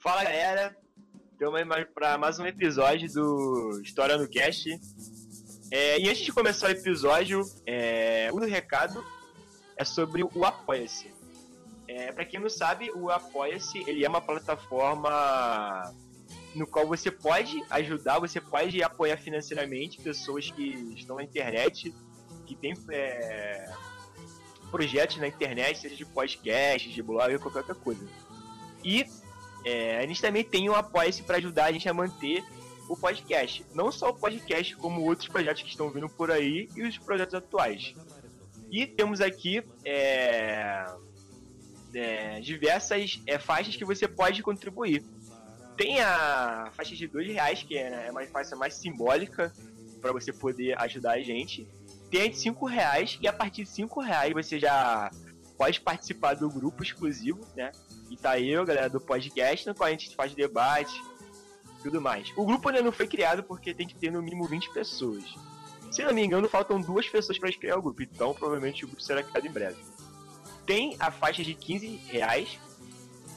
Fala galera, estamos aí para mais um episódio do História no Cast. É, e antes de começar o episódio, é, um recado é sobre o Apoia-se. É, para quem não sabe, o Apoia-se ele é uma plataforma no qual você pode ajudar, você pode apoiar financeiramente pessoas que estão na internet, que têm é, projetos na internet, seja de podcast, de blog, qualquer outra coisa. E é, a gente também tem um apoio para ajudar a gente a manter o podcast. Não só o podcast, como outros projetos que estão vindo por aí e os projetos atuais. E temos aqui é, é, diversas é, faixas que você pode contribuir. Tem a faixa de dois reais, que é, é uma faixa mais simbólica para você poder ajudar a gente. Tem a de cinco reais, e a partir de cinco reais você já pode participar do grupo exclusivo, né? E tá eu, galera do podcast, no qual a gente faz debate tudo mais. O grupo ainda não foi criado porque tem que ter no mínimo 20 pessoas. Se não me engano, faltam duas pessoas para criar o grupo, então provavelmente o grupo será criado em breve. Tem a faixa de 15 reais,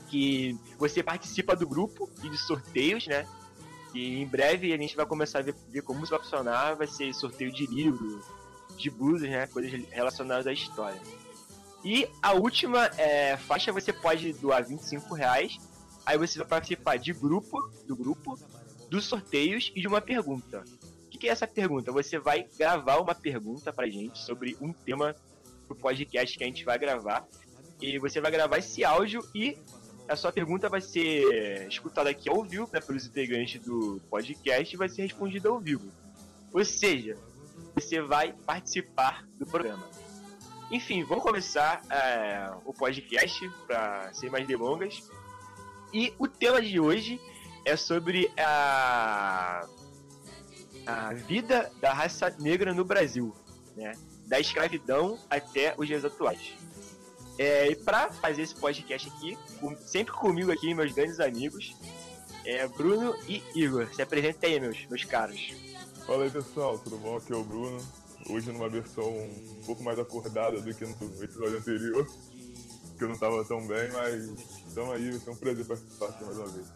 que você participa do grupo e de sorteios, né? E em breve a gente vai começar a ver, ver como isso vai funcionar. Vai ser sorteio de livro, de blusas, né? Coisas relacionadas à história. E a última é, faixa você pode doar 25 reais. Aí você vai participar de grupo, do grupo, dos sorteios e de uma pergunta. O que, que é essa pergunta? Você vai gravar uma pergunta pra gente sobre um tema do podcast que a gente vai gravar. E você vai gravar esse áudio e a sua pergunta vai ser escutada aqui ao vivo, né, pelos integrantes do podcast e vai ser respondida ao vivo. Ou seja, você vai participar do programa. Enfim, vamos começar é, o podcast para sem mais delongas. E o tema de hoje é sobre a, a vida da raça negra no Brasil, né? da escravidão até os dias atuais. É, e para fazer esse podcast aqui, sempre comigo aqui, meus grandes amigos, é Bruno e Igor. Se apresentem aí, meus, meus caros. Fala aí, pessoal, tudo bom? Aqui é o Bruno. Hoje numa versão um pouco mais acordada do que no episódio anterior, que eu não estava tão bem, mas estamos aí, vai ser um prazer participar aqui mais uma vez.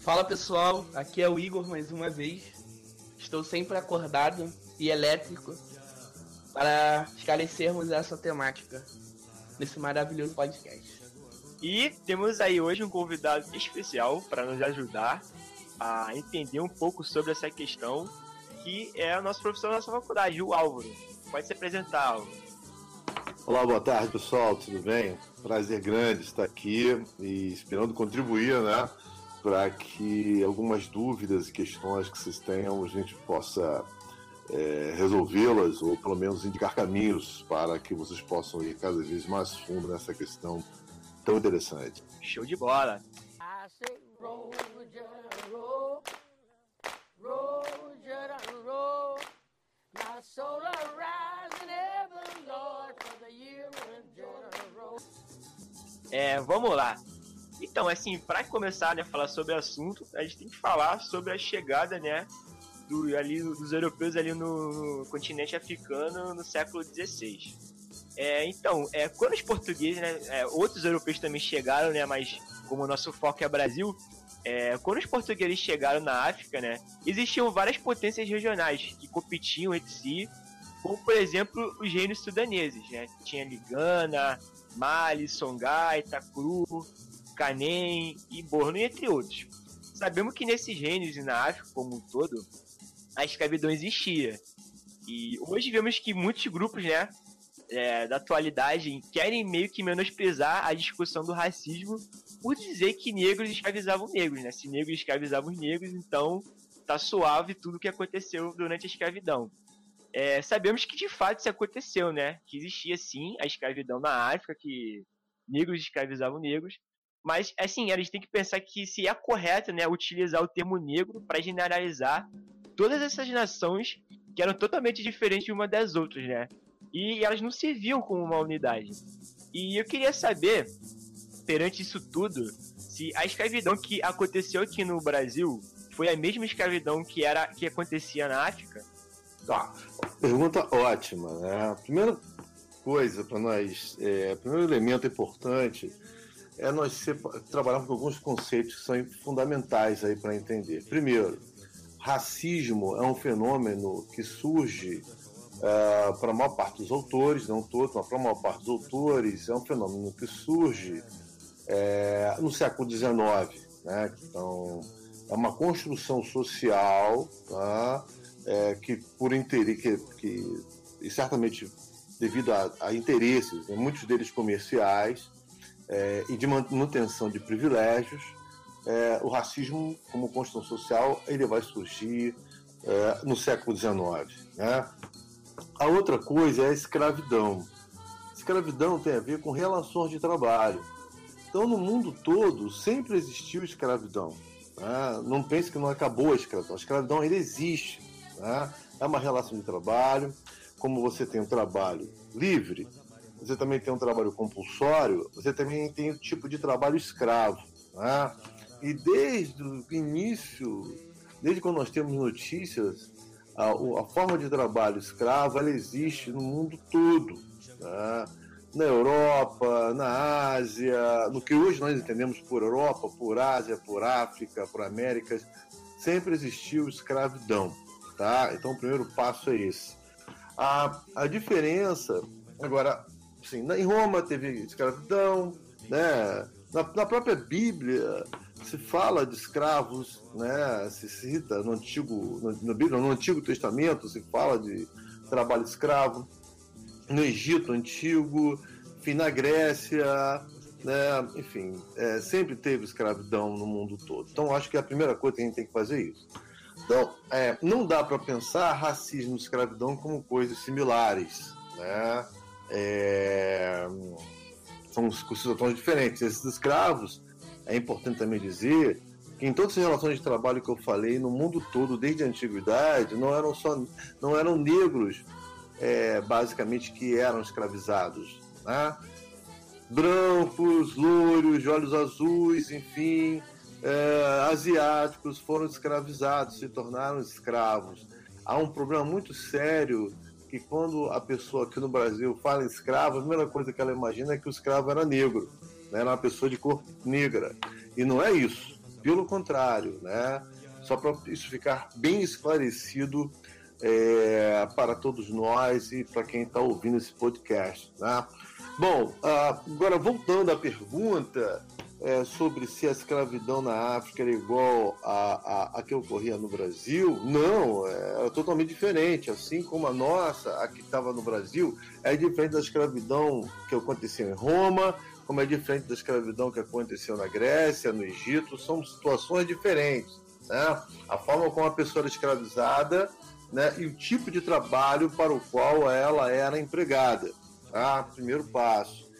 Fala pessoal, aqui é o Igor mais uma vez. Estou sempre acordado e elétrico para esclarecermos essa temática nesse maravilhoso podcast. E temos aí hoje um convidado especial para nos ajudar a entender um pouco sobre essa questão, que é o nosso professor da nossa faculdade, o Álvaro. Pode se apresentar, Álvaro. Olá, boa tarde, pessoal, tudo bem? Prazer grande estar aqui e esperando contribuir, né, para que algumas dúvidas e questões que vocês tenham a gente possa é, resolvê-las ou pelo menos indicar caminhos para que vocês possam ir cada vez mais fundo nessa questão tão interessante. Show de bola! É, vamos lá. Então, assim, para começar né, a falar sobre o assunto, a gente tem que falar sobre a chegada, né, do, ali, dos europeus ali no, no continente africano no século XVI. É, então, é, quando os portugueses, né, é, outros europeus também chegaram, né, mas como o nosso foco é Brasil, é, quando os portugueses chegaram na África, né, existiam várias potências regionais que competiam entre si, como por exemplo os reinos sudaneses, né, tinha Ligana, Mali, Songhai, Itacru, Canem e Borno, entre outros. Sabemos que nesses reinos e na África como um todo, a escravidão existia. E hoje vemos que muitos grupos, né, é, da atualidade querem meio que menosprezar a discussão do racismo por dizer que negros escravizavam negros, né? Se negros escravizavam negros, então tá suave tudo o que aconteceu durante a escravidão. É, sabemos que de fato isso aconteceu, né? Que existia sim a escravidão na África, que negros escravizavam negros, mas assim, a gente tem que pensar que se é correto, né, utilizar o termo negro para generalizar todas essas nações que eram totalmente diferentes uma das outras, né? E elas não se viam como uma unidade. E eu queria saber, perante isso tudo, se a escravidão que aconteceu aqui no Brasil foi a mesma escravidão que era que acontecia na África? Tá. Pergunta ótima, né? A primeira coisa para nós, é, o primeiro elemento importante é nós trabalharmos com alguns conceitos que são fundamentais aí para entender. Primeiro, racismo é um fenômeno que surge uh, para a maior parte dos autores, não todos, mas para a maior parte dos autores, é um fenômeno que surge é, no século XIX. Né? Então, é uma construção social tá? É, que, por interesse, que, que, e certamente devido a, a interesses, né? muitos deles comerciais, é, e de manutenção de privilégios, é, o racismo como construção social ele vai surgir é, no século XIX. Né? A outra coisa é a escravidão. Escravidão tem a ver com relações de trabalho. Então, no mundo todo, sempre existiu escravidão. Né? Não pense que não acabou a escravidão. A escravidão ainda existe. Né? É uma relação de trabalho. Como você tem um trabalho livre, você também tem um trabalho compulsório, você também tem o tipo de trabalho escravo. Né? E desde o início, desde quando nós temos notícias, a, a forma de trabalho escravo ela existe no mundo todo. Tá? Na Europa, na Ásia, no que hoje nós entendemos por Europa, por Ásia, por África, por Américas, sempre existiu escravidão. Tá? Então o primeiro passo é esse. A, a diferença, agora, assim, em Roma teve escravidão, né? na, na própria Bíblia se fala de escravos, né? Se cita no antigo, no, no, no Antigo Testamento se fala de trabalho escravo. No Egito antigo, enfim, na Grécia, né? Enfim, é, sempre teve escravidão no mundo todo. Então, acho que a primeira coisa que a gente tem que fazer é isso. Então, é, não dá para pensar racismo e escravidão como coisas similares, né? É, são situações diferentes. Esses escravos é importante também dizer que em todas as relações de trabalho que eu falei no mundo todo desde a antiguidade não eram só não eram negros é, basicamente que eram escravizados, né? brancos, loiros, de olhos azuis, enfim, é, asiáticos foram escravizados, se tornaram escravos. Há um problema muito sério que quando a pessoa aqui no Brasil fala escravo, a primeira coisa que ela imagina é que o escravo era negro né, era uma pessoa de cor negra. E não é isso. Pelo contrário, né? Só para isso ficar bem esclarecido é, para todos nós e para quem está ouvindo esse podcast. Né? Bom, agora voltando à pergunta é, sobre se a escravidão na África era igual a que ocorria no Brasil, não, é, é totalmente diferente. Assim como a nossa, a que estava no Brasil, é diferente da escravidão que acontecia em Roma, como é diferente da escravidão que aconteceu na Grécia, no Egito, são situações diferentes. Né? A forma como a pessoa era escravizada né, e o tipo de trabalho para o qual ela era empregada. Tá? Primeiro passo.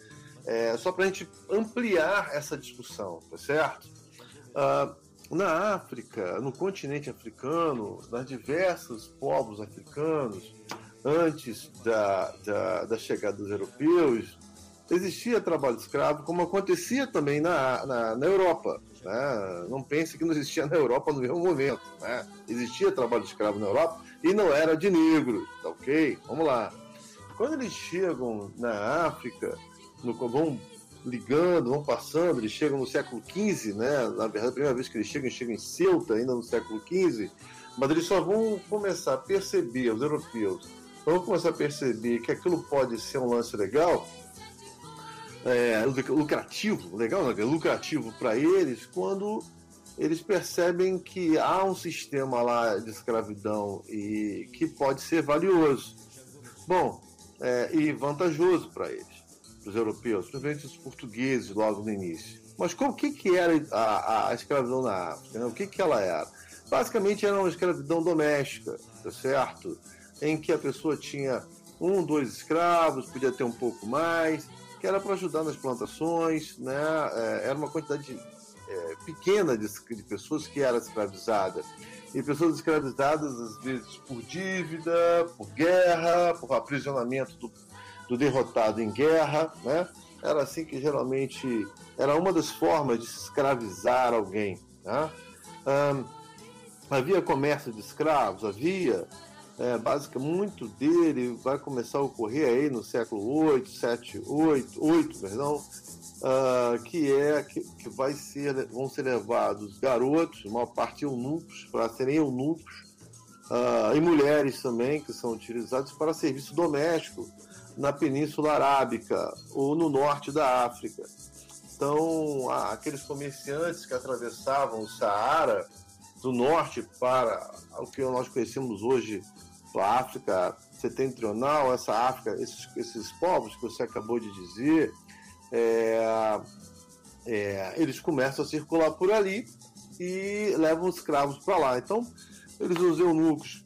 É, só para a gente ampliar essa discussão, tá certo? Ah, na África, no continente africano, nas diversos povos africanos, antes da, da, da chegada dos europeus, existia trabalho escravo, como acontecia também na, na, na Europa. Né? Não pense que não existia na Europa no mesmo momento. Né? Existia trabalho escravo na Europa e não era de negros, tá ok? Vamos lá. Quando eles chegam na África, no, vão ligando, vão passando, eles chegam no século XV, né? Na verdade, a primeira vez que eles chegam, chegam em Ceuta, ainda no século XV, mas eles só vão começar a perceber, os europeus, vão começar a perceber que aquilo pode ser um lance legal, é, lucrativo, legal, lucrativo para eles, quando eles percebem que há um sistema lá de escravidão e que pode ser valioso. Bom, é, e vantajoso para eles para os europeus, principalmente os portugueses logo no início. Mas o que, que era a, a, escravidão na África? Né? O que, que ela era? Basicamente era uma escravidão doméstica, tá certo? Em que a pessoa tinha um, dois escravos, podia ter um pouco mais, que era para ajudar nas plantações, né? É, era uma quantidade é, pequena de, de pessoas que era escravizada. E pessoas escravizadas, às vezes, por dívida, por guerra, por aprisionamento do, do derrotado em guerra, né? Era assim que geralmente era uma das formas de escravizar alguém. Né? Havia comércio de escravos, havia, é, basicamente, muito dele vai começar a ocorrer aí no século 8, 7, 8, 8 perdão, uh, que é que, que vai ser, vão ser levados garotos, uma parte eunucos, para serem eunucos, uh, e mulheres também, que são utilizados para serviço doméstico, na Península Arábica ou no norte da África. Então, aqueles comerciantes que atravessavam o Saara do norte para o que nós conhecemos hoje, a África setentrional, essa África, esses, esses povos que você acabou de dizer, é, é, eles começam a circular por ali e levam escravos para lá. Então, eles usam eunucos,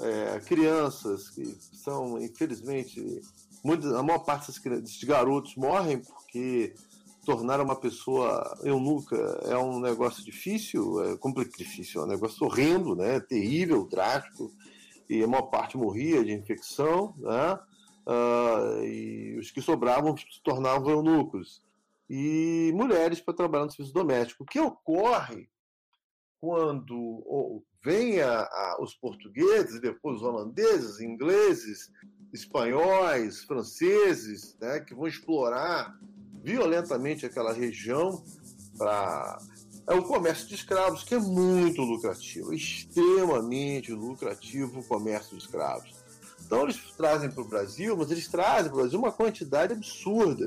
é, crianças que são, infelizmente, Muitos, a maior parte desses garotos morrem porque tornar uma pessoa eunuca é um negócio difícil, é complicado, difícil, é um negócio horrendo, né? terrível, drástico, e a maior parte morria de infecção, né? Uh, e os que sobravam se tornavam eunucos. E mulheres para trabalhar no serviço doméstico. O que ocorre quando vêm os portugueses, depois os holandeses, ingleses, espanhóis, franceses, né, que vão explorar violentamente aquela região para é o comércio de escravos, que é muito lucrativo, extremamente lucrativo o comércio de escravos. Então eles trazem para o Brasil, mas eles trazem para o Brasil uma quantidade absurda.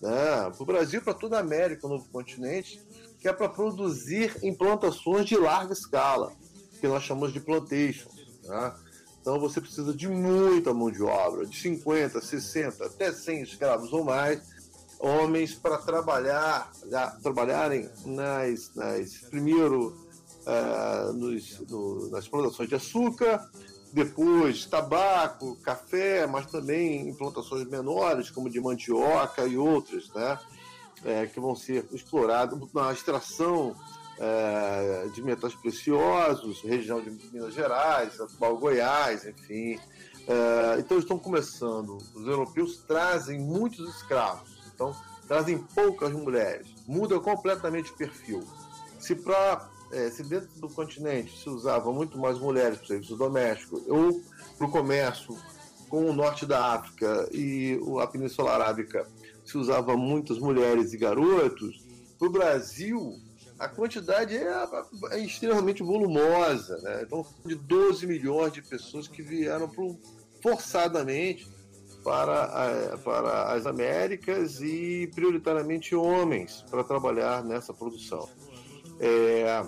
Né? Para o Brasil, para toda a América, o novo continente, que é para produzir implantações de larga escala, que nós chamamos de plantation. Né? Então você precisa de muita mão de obra, de 50, 60, até 100 escravos ou mais, homens para trabalhar, trabalharem nas, nas primeiro uh, nos, no, nas plantações de açúcar, depois tabaco, café, mas também em plantações menores como de mandioca e outras, né? É, que vão ser exploradas na extração é, de metais preciosos, região de Minas Gerais, atual Goiás, enfim. É, então estão começando, os europeus trazem muitos escravos, então trazem poucas mulheres, muda completamente o perfil. Se para é, se dentro do continente se usava muito mais mulheres para o serviço doméstico ou para o comércio com o norte da África e a Península Arábica se usava muitas mulheres e garotos, para o Brasil a quantidade é, é extremamente volumosa. Né? Então, de 12 milhões de pessoas que vieram pro, forçadamente para, a, para as Américas e prioritariamente homens para trabalhar nessa produção. É,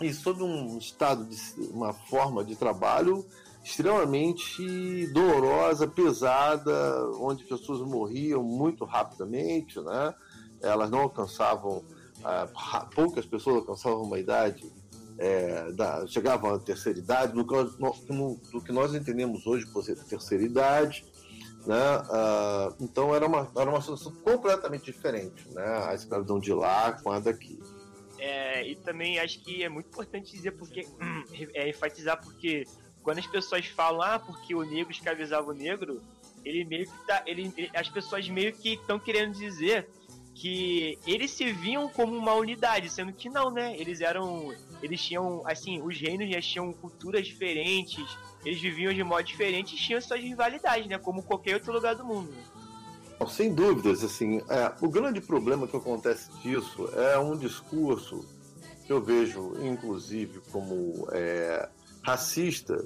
e sob um estado de uma forma de trabalho extremamente dolorosa, pesada, onde pessoas morriam muito rapidamente, né? Elas não alcançavam poucas pessoas alcançavam uma idade é, da, chegavam à terceira idade, do que, no, do que nós entendemos hoje por terceira idade. Né? Uh, então era uma, era uma situação completamente diferente, né? a escravidão de lá com a daqui. É, e também acho que é muito importante dizer porque é, enfatizar porque quando as pessoas falam ah porque o negro escravizava o negro ele meio que tá ele, as pessoas meio que estão querendo dizer que eles se viam como uma unidade, sendo que não, né? Eles eram. Eles tinham, assim, os reinos já tinham culturas diferentes, eles viviam de modo diferente e tinham suas rivalidades, né? Como qualquer outro lugar do mundo. Sem dúvidas, assim, é, o grande problema que acontece disso é um discurso que eu vejo, inclusive, como é, racista,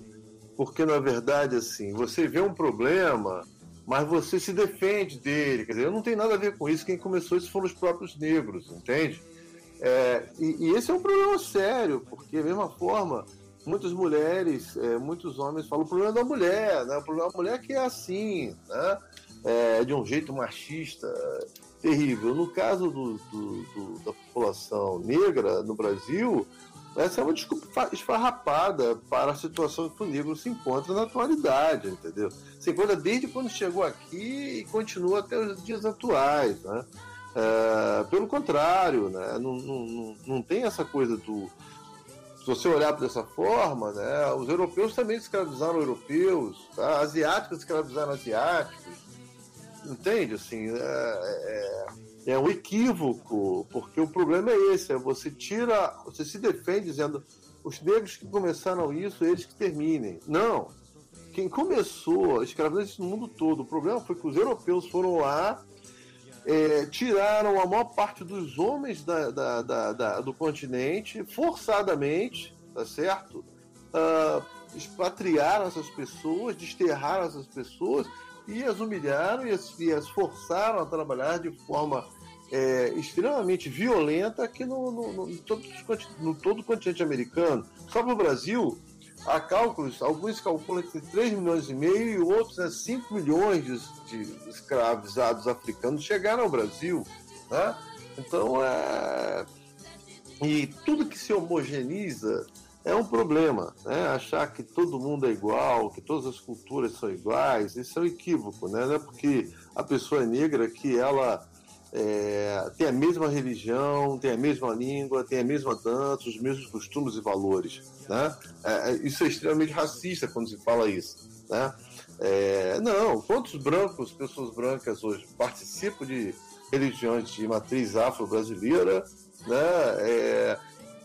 porque na verdade, assim, você vê um problema mas você se defende dele. Quer dizer, eu não tenho nada a ver com isso. Quem começou isso foram os próprios negros, entende? É, e, e, esse é um problema sério, porque, da mesma forma, muitas mulheres, é, muitos homens falam o problema da mulher, né? o problema da mulher que é assim, né? É, de um jeito machista, terrível. No caso do, do, do, da população negra no Brasil, essa é uma desculpa esfarrapada para a situação que o negro se encontra na atualidade, entendeu? Se encontra desde quando chegou aqui e continua até os dias atuais, né? É, pelo contrário, né? Não, não, não tem essa coisa do... Se você olhar dessa forma, né? Os europeus também escravizaram europeus, tá? asiáticos escravizaram asiáticos, entende? Assim, é, é é um equívoco, porque o problema é esse, é você tira, você se defende dizendo os negros que começaram isso, eles que terminem. Não. Quem começou a escravidão no mundo todo, o problema foi que os europeus foram lá, é, tiraram a maior parte dos homens da, da, da, da do continente, forçadamente, tá certo? Uh, expatriaram essas pessoas, desterraram essas pessoas e as humilharam e as, e as forçaram a trabalhar de forma é, extremamente violenta aqui no, no, no, no, todo, no todo o continente americano. Só para o Brasil, há cálculos, alguns calculam que 3 milhões e meio e outros né, 5 milhões de, de escravizados africanos chegaram ao Brasil. Né? Então, é... e tudo que se homogeneiza é um problema. Né? Achar que todo mundo é igual, que todas as culturas são iguais, isso é um equívoco. Né? Não é porque a pessoa é negra que ela é, tem a mesma religião, tem a mesma língua, tem a mesma dança, os mesmos costumes e valores. Né? É, é, isso é extremamente racista quando se fala isso. Né? É, não, quantos brancos, pessoas brancas hoje participam de religiões de matriz afro-brasileira, né?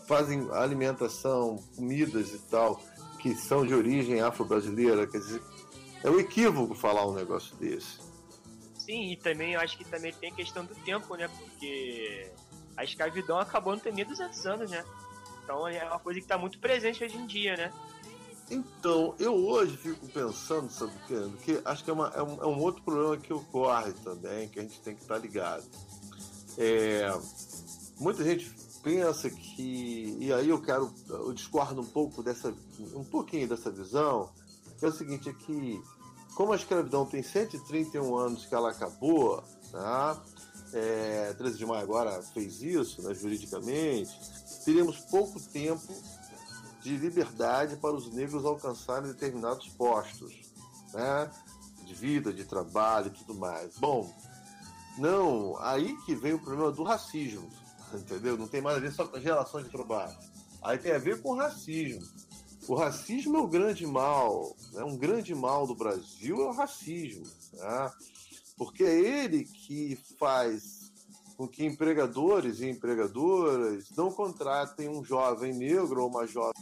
Fazem alimentação, comidas e tal, que são de origem afro-brasileira, quer dizer, é um equívoco falar um negócio desse. Sim, e também eu acho que também tem a questão do tempo, né? Porque a escravidão acabou não tem nem 200 anos, né? Então é uma coisa que está muito presente hoje em dia, né? Então, eu hoje fico pensando, sabe o? Que acho que é, uma, é, um, é, um, outro problema que ocorre também, que a gente tem que estar tá ligado. É, muita gente pensa que, e aí eu quero, eu discordo um pouco dessa, um pouquinho dessa visão, é o seguinte, é que como a escravidão tem 131 anos que ela acabou, tá? É, 13 de maio agora fez isso, né, juridicamente, teríamos pouco tempo de liberdade para os negros alcançarem determinados postos, né, de vida, de trabalho e tudo mais. Bom, não, aí que vem o problema do racismo, entendeu? Não tem mais a ver só com as relações de trabalho. Aí tem a ver com o racismo. O racismo é o grande mal, né? um grande mal do Brasil é o racismo, né? porque é ele que faz com que empregadores e empregadoras não contratem um jovem negro ou uma jovem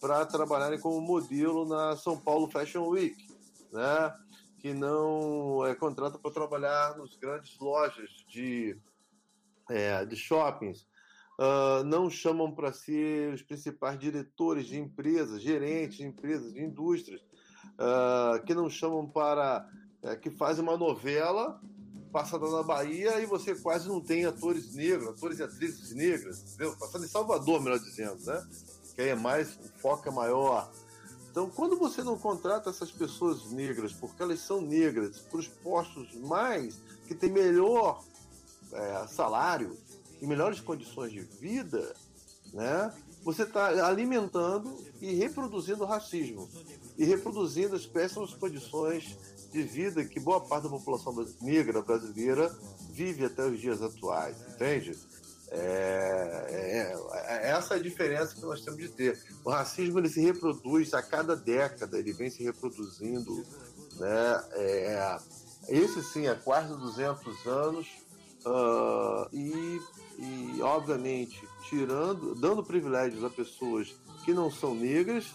para trabalharem como modelo na São Paulo Fashion Week, né? que não é, contrata para trabalhar nos grandes lojas de, é, de shoppings, uh, não chamam para ser os principais diretores de empresas, gerentes de empresas, de indústrias, uh, que não chamam para. Uh, que fazem uma novela passada na Bahia e você quase não tem atores negros, atores e atrizes negras, entendeu? Passada em Salvador, melhor dizendo, né? Que aí é mais, o foco é maior. Então, quando você não contrata essas pessoas negras, porque elas são negras, para os postos mais que tem melhor é, salário, em melhores condições de vida, né? você está alimentando e reproduzindo o racismo e reproduzindo as péssimas condições de vida que boa parte da população negra brasileira vive até os dias atuais, entende? É, é, é, essa é a diferença que nós temos de ter. O racismo ele se reproduz a cada década, ele vem se reproduzindo. Né? É, esse sim, há quase 200 anos. Uh, e, e, obviamente, tirando, dando privilégios a pessoas que não são negras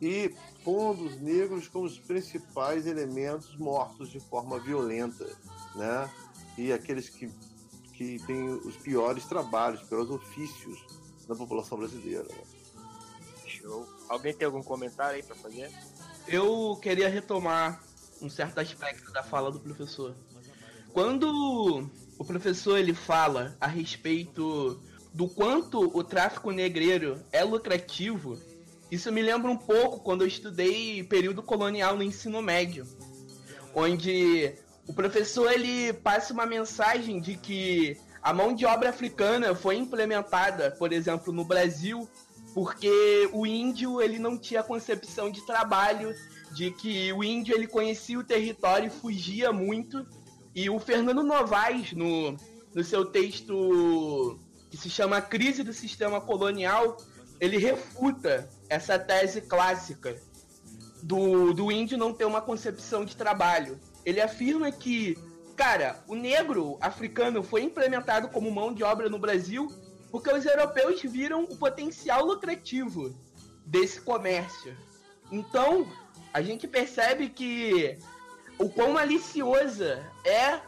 e pondo os negros como os principais elementos mortos de forma violenta, né? E aqueles que que tem os piores trabalhos, os piores ofícios na população brasileira. Né? Show. Alguém tem algum comentário aí para fazer? Eu queria retomar um certo aspecto da fala do professor. Quando o professor ele fala a respeito do quanto o tráfico negreiro é lucrativo, isso me lembra um pouco quando eu estudei período colonial no ensino médio, onde o professor ele passa uma mensagem de que a mão de obra africana foi implementada, por exemplo, no Brasil, porque o índio ele não tinha concepção de trabalho, de que o índio ele conhecia o território e fugia muito. E o Fernando Novaes, no, no seu texto que se chama Crise do Sistema Colonial, ele refuta essa tese clássica do, do índio não ter uma concepção de trabalho. Ele afirma que, cara, o negro africano foi implementado como mão de obra no Brasil porque os europeus viram o potencial lucrativo desse comércio. Então, a gente percebe que o quão maliciosa é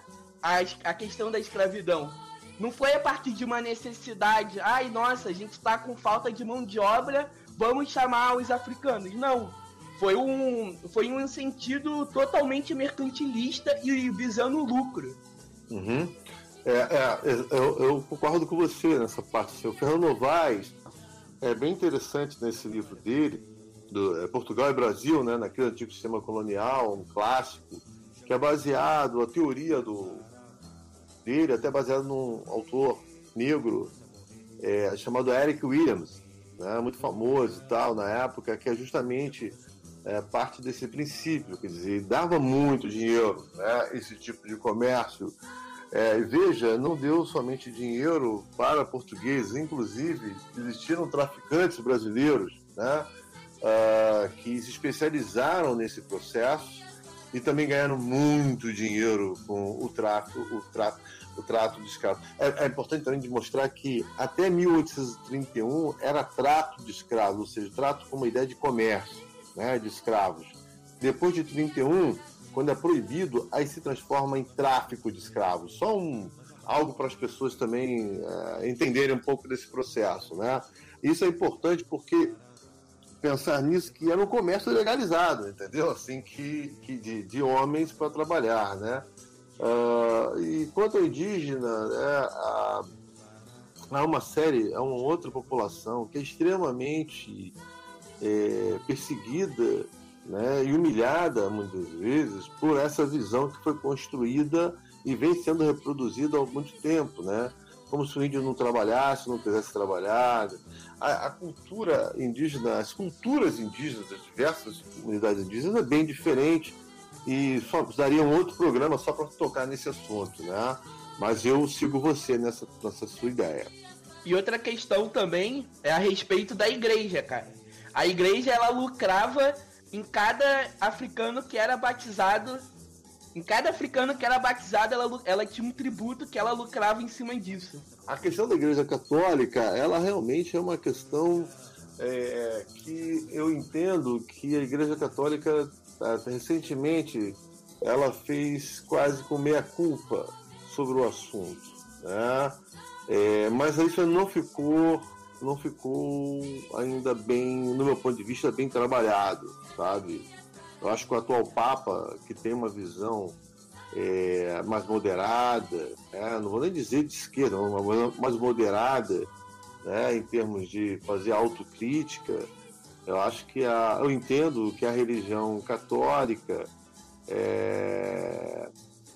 a, a questão da escravidão. Não foi a partir de uma necessidade, ai nossa, a gente está com falta de mão de obra, vamos chamar os africanos. Não foi um, foi um sentido totalmente mercantilista e visando lucro. Uhum. É, é, eu, eu, concordo com você nessa parte. O Fernando Novaes é bem interessante nesse livro dele, do é, Portugal e Brasil, né, naquele antigo sistema colonial, um clássico, que é baseado, a teoria do, dele, até baseado num autor negro é, chamado Eric Williams, né, muito famoso e tal na época, que é justamente é, parte desse princípio, quer dizer, dava muito dinheiro, né, esse tipo de comércio. É, veja, não deu somente dinheiro para portugueses, inclusive existiram traficantes brasileiros né, uh, que se especializaram nesse processo e também ganharam muito dinheiro com o tráfico, o tráfico o trato de escravos. É, é, importante também demonstrar que até 1831 era trato de escravos, ou seja, trato como ideia de comércio né, de escravos. Depois de 31, quando é proibido, aí se transforma em tráfico de escravos. Só um, algo para as pessoas também é, entenderem um pouco desse processo. Né? Isso é importante porque pensar nisso que era um comércio legalizado, entendeu? Assim, que, que de, de homens para trabalhar, né? Uh, e quanto ao indígena, é, há, há uma série, há uma outra população que é extremamente é, perseguida né, e humilhada muitas vezes por essa visão que foi construída e vem sendo reproduzida há muito tempo, né? Como se o índio não trabalhasse, não quisesse trabalhar. A, a cultura indígena, as culturas indígenas das diversas comunidades indígenas é bem diferente e só daria um outro programa só para tocar nesse assunto, né? Mas eu sigo você nessa, nessa sua ideia. E outra questão também é a respeito da igreja, cara. A igreja ela lucrava em cada africano que era batizado. Em cada africano que era batizado, ela, ela tinha um tributo que ela lucrava em cima disso. A questão da igreja católica, ela realmente é uma questão é, que eu entendo que a igreja católica, é, recentemente, ela fez quase com meia culpa sobre o assunto. Né? É, mas isso não ficou não ficou ainda bem, no meu ponto de vista, bem trabalhado, sabe? Eu acho que o atual Papa, que tem uma visão é, mais moderada, né? não vou nem dizer de esquerda, mas mais moderada, né? em termos de fazer autocrítica, eu acho que a, eu entendo que a religião católica é,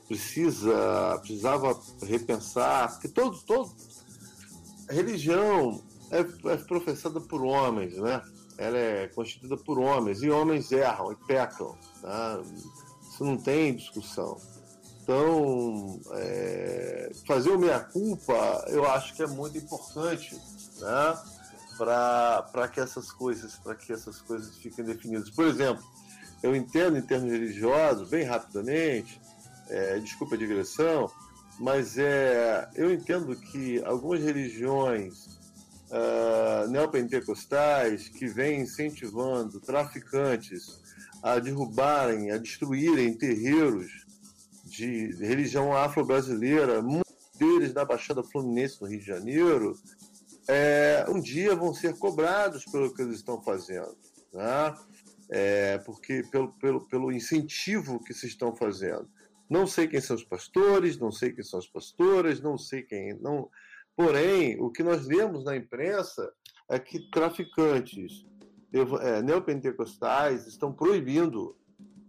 precisa precisava repensar, porque todo, todo religião é, é professada por homens, né? Ela é constituída por homens, e homens erram e pecam. Tá? Isso não tem discussão. Então, é, fazer o meia-culpa eu acho que é muito importante né? para que essas coisas para que essas coisas fiquem definidas. Por exemplo, eu entendo em termos religiosos, bem rapidamente, é, desculpa a digressão, mas é, eu entendo que algumas religiões uh, neopentecostais que vêm incentivando traficantes a derrubarem, a destruírem terreiros de religião afro-brasileira, muitos deles na Baixada Fluminense, no Rio de Janeiro, é, um dia vão ser cobrados pelo que eles estão fazendo. Né? É, porque pelo, pelo, pelo incentivo que se estão fazendo. Não sei quem são os pastores, não sei quem são as pastoras, não sei quem. Não... Porém, o que nós vemos na imprensa é que traficantes é, neopentecostais estão proibindo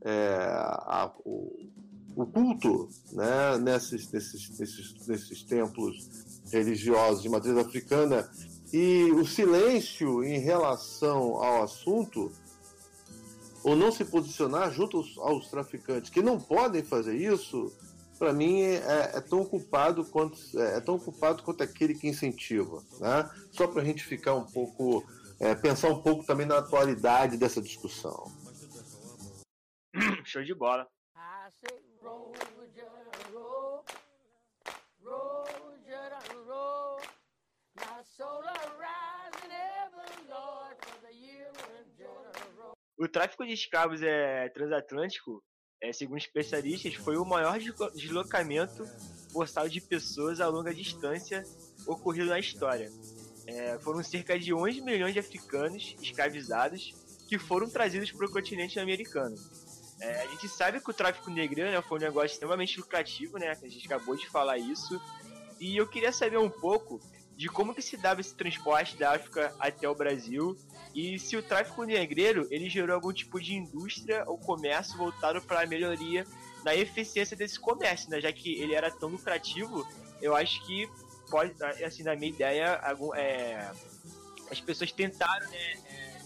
é, a, o, o, culto né, nesses, nesses, nesses, nesses templos religiosos de matriz africana. E o silêncio em relação ao assunto ou não se posicionar junto aos, aos traficantes que não podem fazer isso, para mim é, é, tão culpado quanto é, é, tão culpado quanto aquele que incentiva, né? Só para a gente ficar um pouco é, pensar um pouco também na atualidade dessa discussão. Show de bola. O tráfico de escravos é, transatlântico, é, segundo especialistas, foi o maior deslocamento forçado de pessoas a longa distância ocorrido na história. É, foram cerca de 11 milhões de africanos escravizados que foram trazidos para o continente americano. É, a gente sabe que o tráfico negreiro né, foi um negócio extremamente lucrativo, né? A gente acabou de falar isso. E eu queria saber um pouco de como que se dava esse transporte da África até o Brasil e se o tráfico negreiro ele gerou algum tipo de indústria ou comércio voltado para a melhoria na eficiência desse comércio, né? Já que ele era tão lucrativo, eu acho que pode, assim, na minha ideia, algum, é, as pessoas tentaram, né, é,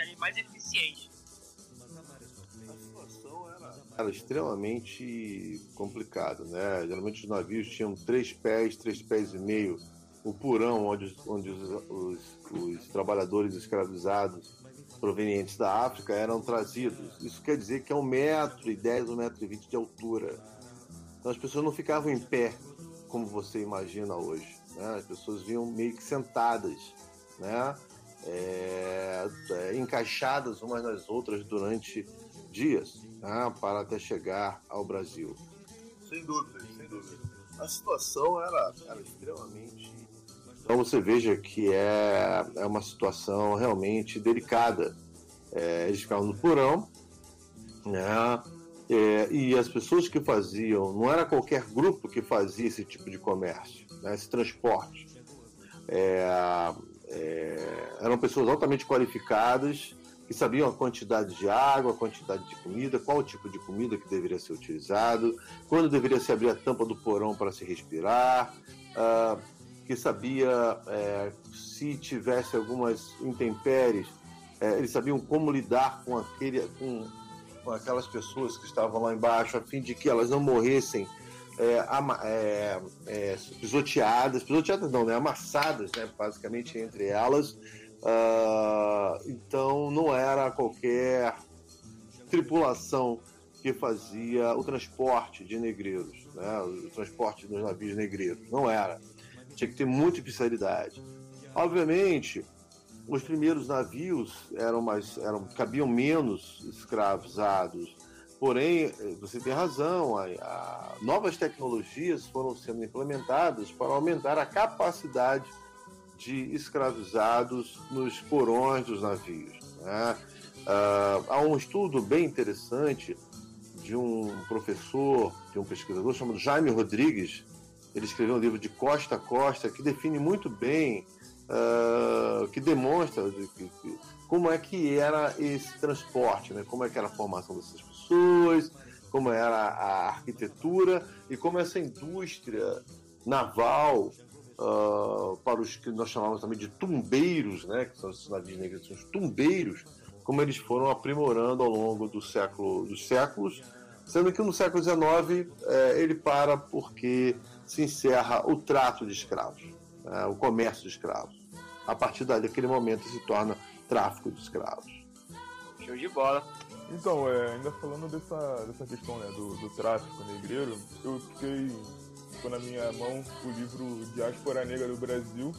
ele mais eficiente. A situação era, era extremamente complicada, né? Geralmente os navios tinham três pés, três pés e meio o porão onde, onde os, os, os, trabalhadores escravizados provenientes da África eram trazidos. Isso quer dizer que é um metro e dez, um metro e vinte de altura. Então as pessoas não ficavam em pé, como você imagina hoje. Né? As pessoas vinham meio que sentadas, né? É, é, encaixadas umas nas outras durante dias, né? para até chegar ao Brasil. Sem dúvida, sem dúvida. A situação era, era extremamente então você veja que é, é uma situação realmente delicada. É, eles ficavam no porão, né? É, e as pessoas que faziam, não era qualquer grupo que fazia esse tipo de comércio, né? esse transporte. É, é, eram pessoas altamente qualificadas que sabiam a quantidade de água, a quantidade de comida, qual o tipo de comida que deveria ser utilizado, quando deveria se abrir a tampa do porão para se respirar, uh, que sabia é, se tivesse algumas intempéries, é, eles sabiam como lidar com, aquele, com, com, aquelas pessoas que estavam lá embaixo, a fim de que elas não morressem é, pisoteadas, pisoteadas não, né, amassadas, né, basicamente entre elas. Uh, então não era qualquer tripulação que fazia o transporte de negreiros, né, o transporte dos navios negreiros, não era tinha que ter muita especialidade. Obviamente, os primeiros navios eram mais, eram, cabiam menos escravizados. Porém, você tem razão, a, a, novas tecnologias foram sendo implementadas para aumentar a capacidade de escravizados nos porões dos navios. Né? Uh, há um estudo bem interessante de um professor, de um pesquisador chamado Jaime Rodrigues, ele escreveu um livro de costa a costa que define muito bem, uh, que demonstra de, que, que, como é que era esse transporte, né? como é que era a formação dessas pessoas, como era a arquitetura e como essa indústria naval uh, para os que nós chamamos também de tumbeiros, né, que são os navios negros, são os tumbeiros, como eles foram aprimorando ao longo do século, dos séculos, sendo que no século XIX é, ele para porque se encerra o trato de escravos, né, o comércio de escravos. A partir daquele momento se torna tráfico de escravos. Show de bola. Então, é, ainda falando dessa, dessa questão né, do, do tráfico negreiro, eu fiquei ficou na minha mão o livro Diáspora Negra do Brasil.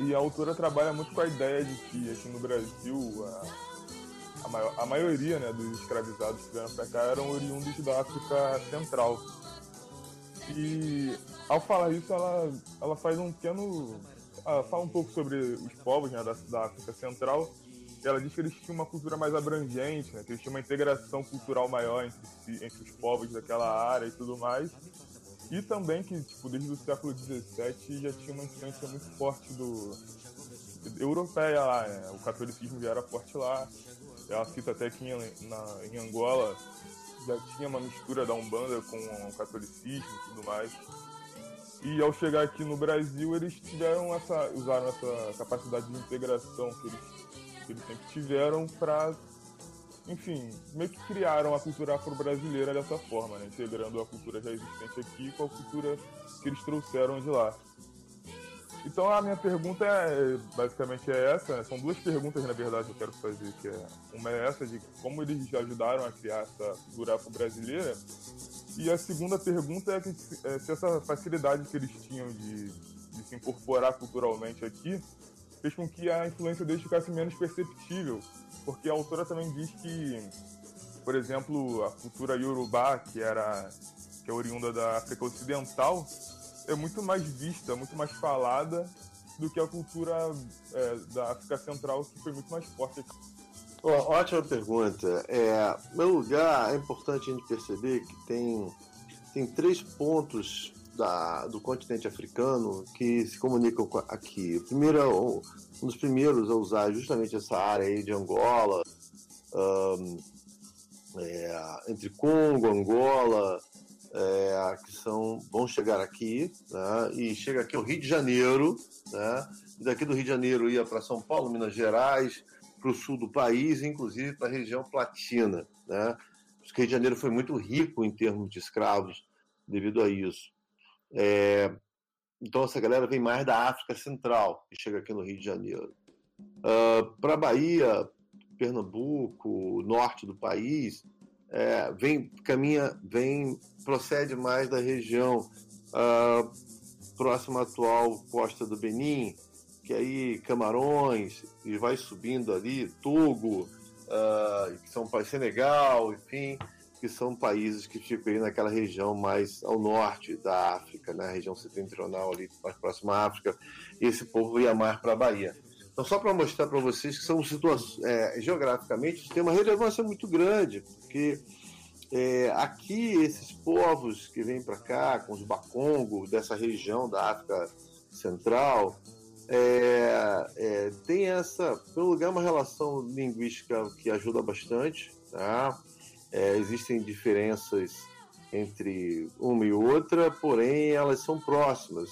E a autora trabalha muito com a ideia de que aqui no Brasil a, a, maior, a maioria né, dos escravizados que vieram para cá eram oriundos da África Central. E ao falar isso, ela, ela faz um pequeno. Ela fala um pouco sobre os povos né, da, da África Central. E ela diz que eles tinham uma cultura mais abrangente, né, que eles tinham uma integração cultural maior entre, si, entre os povos daquela área e tudo mais. E também que, tipo, desde o século XVII já tinha uma influência muito forte do europeia lá, né? O catolicismo já era forte lá. Ela cita até que em, na, em Angola já tinha uma mistura da Umbanda com o catolicismo e tudo mais. E ao chegar aqui no Brasil, eles tiveram essa, usaram essa capacidade de integração que eles, que eles sempre tiveram para enfim, meio que criaram a cultura afro-brasileira dessa forma, né? integrando a cultura já existente aqui com a cultura que eles trouxeram de lá. Então a minha pergunta é basicamente é essa, né? são duas perguntas na verdade que eu quero fazer, que é uma é essa de como eles ajudaram a criar essa cultura afro-brasileira e a segunda pergunta é, que, é se essa facilidade que eles tinham de, de se incorporar culturalmente aqui fez com que a influência deles ficasse menos perceptível porque a autora também diz que, por exemplo, a cultura iorubá, que era que é oriunda da África Ocidental, é muito mais vista, muito mais falada do que a cultura é, da África Central, que foi muito mais forte aqui. Ótima pergunta. É, meu lugar, é importante a gente perceber que tem, tem três pontos da, do continente africano que se comunicam aqui. O primeiro é um dos primeiros a usar justamente essa área aí de Angola, um, é, entre Congo, Angola, é, que são vão chegar aqui, né, e chega aqui ao Rio de Janeiro, né, e daqui do Rio de Janeiro ia para São Paulo, Minas Gerais, para o sul do país, inclusive para a região platina, né, o Rio de Janeiro foi muito rico em termos de escravos devido a isso. É, então essa galera vem mais da África Central, que chega aqui no Rio de Janeiro. Uh, ah, Para Bahia, Pernambuco, norte do país, é, vem caminha, vem procede mais da região uh, próxima à atual costa do Benin, que aí Camarões e vai subindo ali, Togo, uh, que são Senegal, enfim, que são países que ficam aí naquela região mais ao norte da África, na né? região setentrional ali, mais próxima à África, e esse povo ia mais para a Bahia. Então, só para mostrar para vocês que são situações, é, geograficamente, tem uma relevância muito grande, porque é, aqui esses povos que vêm para cá, com os Bakongo, dessa região da África Central, é, é, tem essa, pelo lugar, uma relação linguística que ajuda bastante, tá? É, existem diferenças entre uma e outra, porém elas são próximas.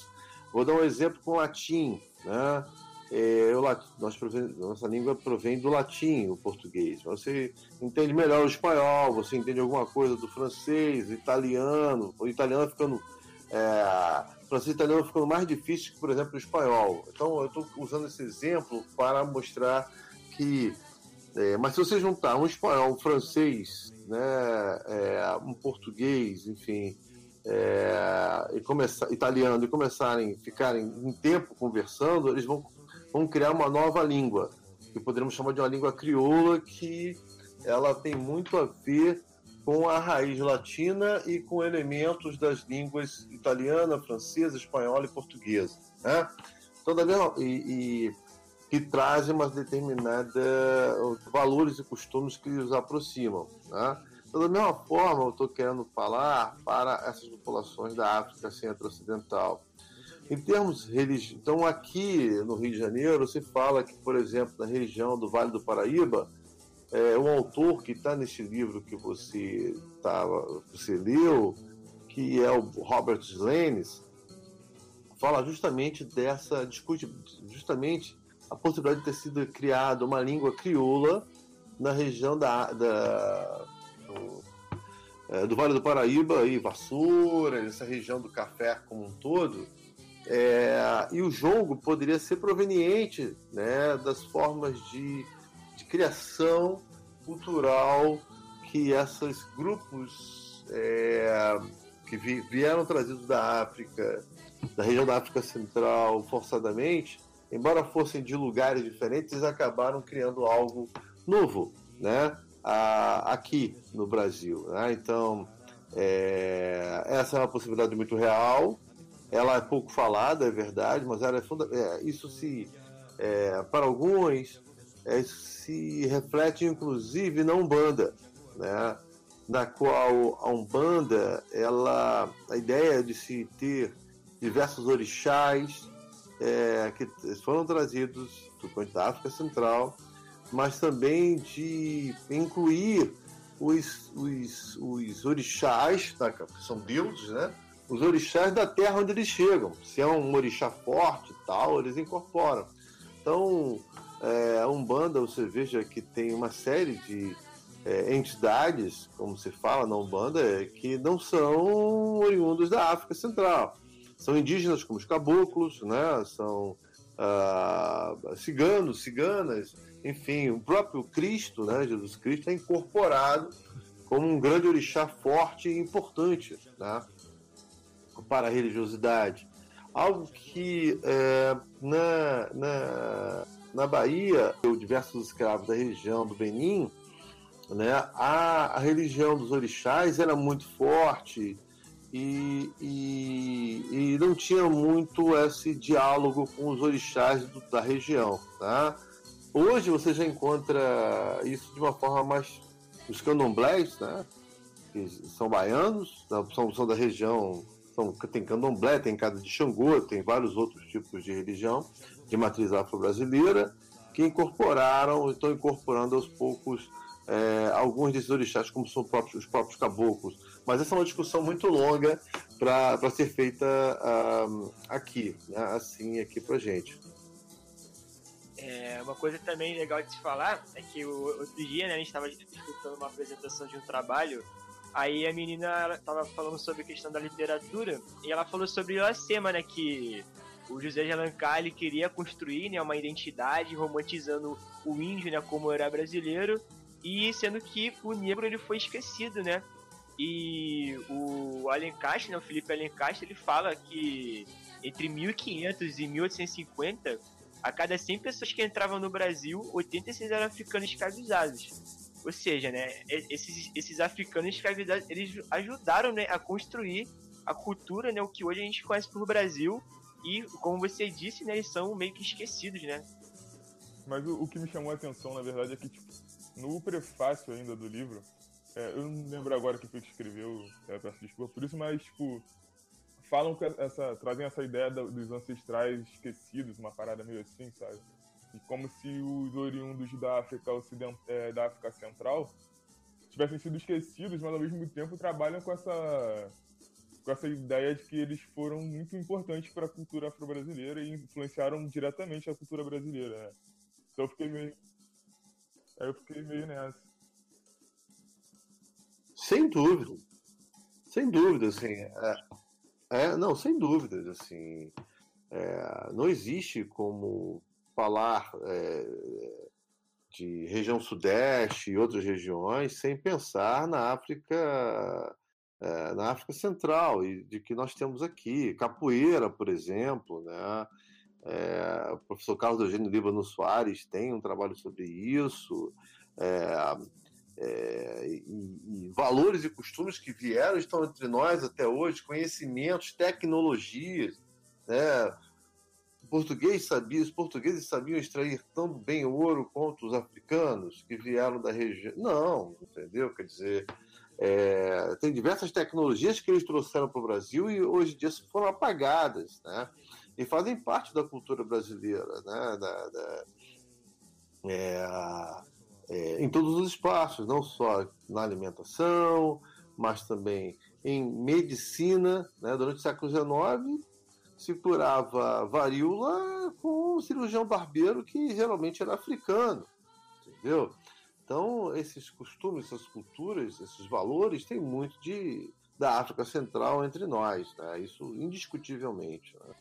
Vou dar um exemplo com o latim. Né? É, nós provém, nossa língua provém do latim, o português. Você entende melhor o espanhol, você entende alguma coisa do francês, italiano, o italiano ficando. É, o francês e italiano ficando mais difícil que, por exemplo, o espanhol. Então, eu estou usando esse exemplo para mostrar que. É, mas se você juntar um espanhol, um francês, né, é, um português, enfim, é, e começar, italiano, e começarem ficarem um tempo conversando, eles vão, vão criar uma nova língua, que poderíamos chamar de uma língua crioula, que ela tem muito a ver com a raiz latina e com elementos das línguas italiana, francesa, espanhola e portuguesa. Né? Então, da mesma, e, e que trazem uma determinada valores e costumes que os aproximam. Né? Então, da mesma forma, eu estou querendo falar para essas populações da África Centro-Ocidental. Em termos religiosos, então aqui no Rio de Janeiro se fala que, por exemplo, na região do Vale do Paraíba, é, um autor que está neste livro que você, tava, você leu, que é o Robert Slenes, fala justamente dessa, discute justamente a possibilidade de ter sido criada uma língua crioula na região da, da do, é, do, Vale do Paraíba e Vassoura, essa região do café como um todo. É, e o jogo poderia ser proveniente né, das formas de, de criação cultural que esses grupos é, que vieram trazidos da África, da região da África Central, forçadamente, embora fossem de lugares diferentes, acabaram criando algo novo, né? aqui no Brasil. Né? Então, é, essa é uma possibilidade muito real. Ela é pouco falada, é verdade, mas ela é, é isso se, é, para alguns, é, se reflete inclusive na Umbanda, né? na qual a Umbanda, ela, a ideia de se ter diversos orixás é, que foram trazidos do da África Central, mas também de incluir os, os, os orixás, tá, que são deuses, né? Os orixás da terra onde eles chegam. Se é um orixá forte e tal, eles incorporam. Então, é, a Umbanda, você veja que tem uma série de é, entidades, como se fala na Umbanda, é, que não são oriundos da África Central. São indígenas como os caboclos, né? são ah, ciganos, ciganas, enfim, o próprio Cristo, né? Jesus Cristo, é incorporado como um grande orixá forte e importante né? Para a religiosidade. Algo que é, na, na, na Bahia, diversos escravos da região do Benin, né, a, a religião dos orixás era muito forte e, e, e, não tinha muito esse diálogo com os orixás do, da região. Tá? Hoje você já encontra isso de uma forma mais. Os candomblés, né? que são baianos, são, são da região, são, tem candomblé, tem casa de Xangô, tem vários outros tipos de religião de matriz afro-brasileira que incorporaram, estão incorporando aos poucos é, alguns desses orixás, como são próprios, os próprios caboclos. Mas essa é uma discussão muito longa para ser feita uh, aqui, né? assim, aqui para gente. É, uma coisa também legal de se falar é que outro dia né, a gente estava escutando uma apresentação de um trabalho, aí a menina estava falando sobre a questão da literatura e ela falou sobre Iracema, né, que o José de Alencar ele queria construir né, uma identidade romantizando o índio né, como era brasileiro e sendo que o negro ele foi esquecido, né? E o Alencastre, né, o Felipe Alencastre, ele fala que entre 1500 e 1850, a cada 100 pessoas que entravam no Brasil, 86 eram africanos escravizados. Ou seja, né, esses, esses africanos escravizados, eles ajudaram né, a construir a cultura, né, o que hoje a gente conhece pelo Brasil. E, como você disse, né, eles são meio que esquecidos, né? Mas o, o que me chamou a atenção, na verdade, é que, tipo, no prefácio ainda do livro, é, eu não lembro agora quem foi que escreveu, é, peço desculpa por isso, mas, tipo, falam que essa, trazem essa ideia dos ancestrais esquecidos, uma parada meio assim, sabe? E como se os oriundos da África é, da África Central tivessem sido esquecidos, mas ao mesmo tempo trabalham com essa com essa ideia de que eles foram muito importantes para a cultura afro-brasileira e influenciaram diretamente a cultura brasileira. Né? Então eu fiquei meio eu fiquei meio nessa. Sem dúvida. Sem dúvida, assim. É, é não, sem dúvidas, assim. É, não existe como falar é, de região sudeste e outras regiões sem pensar na África é, na África Central e de que nós temos aqui capoeira, por exemplo, né? É, o professor Carlos Eugênio Líbano Soares tem um trabalho sobre isso. É, é, e, e, valores e costumes que vieram estão entre nós até hoje, conhecimentos, tecnologias. Né? Português sabia, os portugueses sabiam extrair tão bem ouro quanto os africanos que vieram da região. Não, entendeu? Quer dizer, é, tem diversas tecnologias que eles trouxeram para o Brasil e hoje em dia foram apagadas. Né? e fazem parte da cultura brasileira, né? Da, da, é, é, em todos os espaços, não só na alimentação, mas também em medicina. Né? Durante o século XIX, se curava varíola com um cirurgião barbeiro que geralmente era africano, entendeu? Então, esses costumes, essas culturas, esses valores têm muito de da África Central entre nós, né? Isso indiscutivelmente. Né?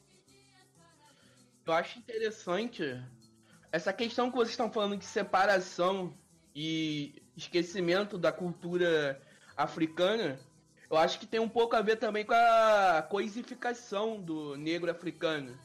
Eu acho interessante essa questão que vocês estão falando de separação e esquecimento da cultura africana. Eu acho que tem um pouco a ver também com a coisificação do negro africano,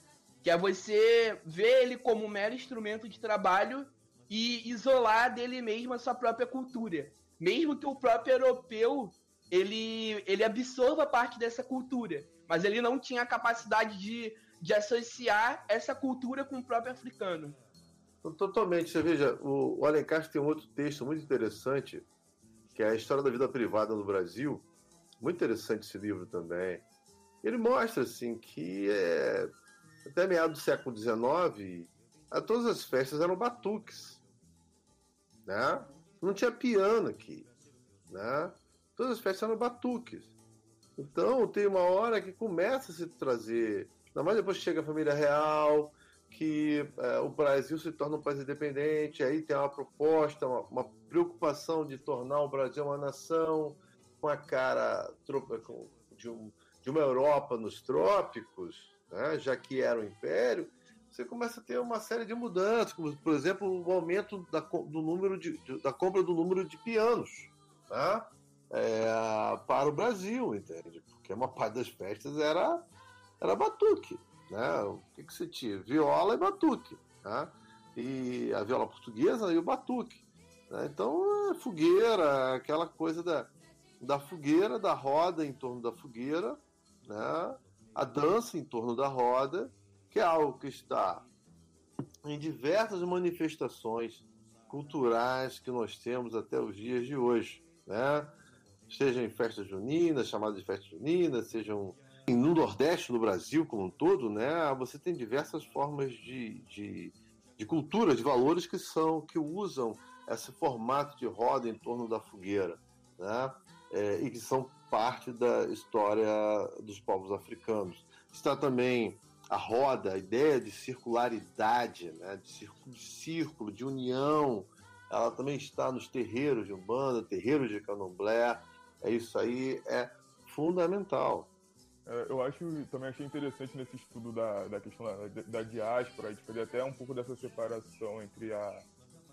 que é você ver ele como um mero instrumento de trabalho e isolar dele mesmo a sua própria cultura. Mesmo que o próprio europeu ele, ele absorva parte dessa cultura, mas ele não tinha a capacidade de, de associar essa cultura com o próprio africano. Totalmente. Você veja, o, o Alencar tem um outro texto muito interessante, que é a história da vida privada no Brasil. Muito interessante esse livro também. Ele mostra assim que é, até meados do século XIX, todas as festas eram batuques. Né? Não tinha piano aqui. Né? Todas as festas eram batuques. Então tem uma hora que começa a se trazer. Ainda mais depois chega a família real, que é, o Brasil se torna um país independente, aí tem uma proposta, uma, uma preocupação de tornar o Brasil uma nação com a cara de, um, de uma Europa nos trópicos, né, já que era um império, você começa a ter uma série de mudanças, como, por exemplo, o aumento da, do número de, da compra do número de pianos. Né? é, para o Brasil, entende? Porque uma parte das festas era, era batuque. Né? O que, que você tinha? Viola e batuque. Né? E a viola portuguesa e o batuque. Né? Então, é fogueira, aquela coisa da, da fogueira, da roda em torno da fogueira, né? a dança em torno da roda, que é algo que está em diversas manifestações culturais que nós temos até os dias de hoje. Né? seja em festas juninas, chamadas de festas juninas, sejam no Nordeste, no Brasil como um todo, né, você tem diversas formas de, de, de cultura, de valores que são que usam esse formato de roda em torno da fogueira, né, é, e que são parte da história dos povos africanos. Está também a roda, a ideia de circularidade, né, de círculo, de de união, ela também está nos terreiros de Umbanda, terreiros de Candomblé, é isso aí é fundamental. É, eu acho, também achei interessante nesse estudo da, da questão da, da diáspora, gente fazer até um pouco dessa separação entre a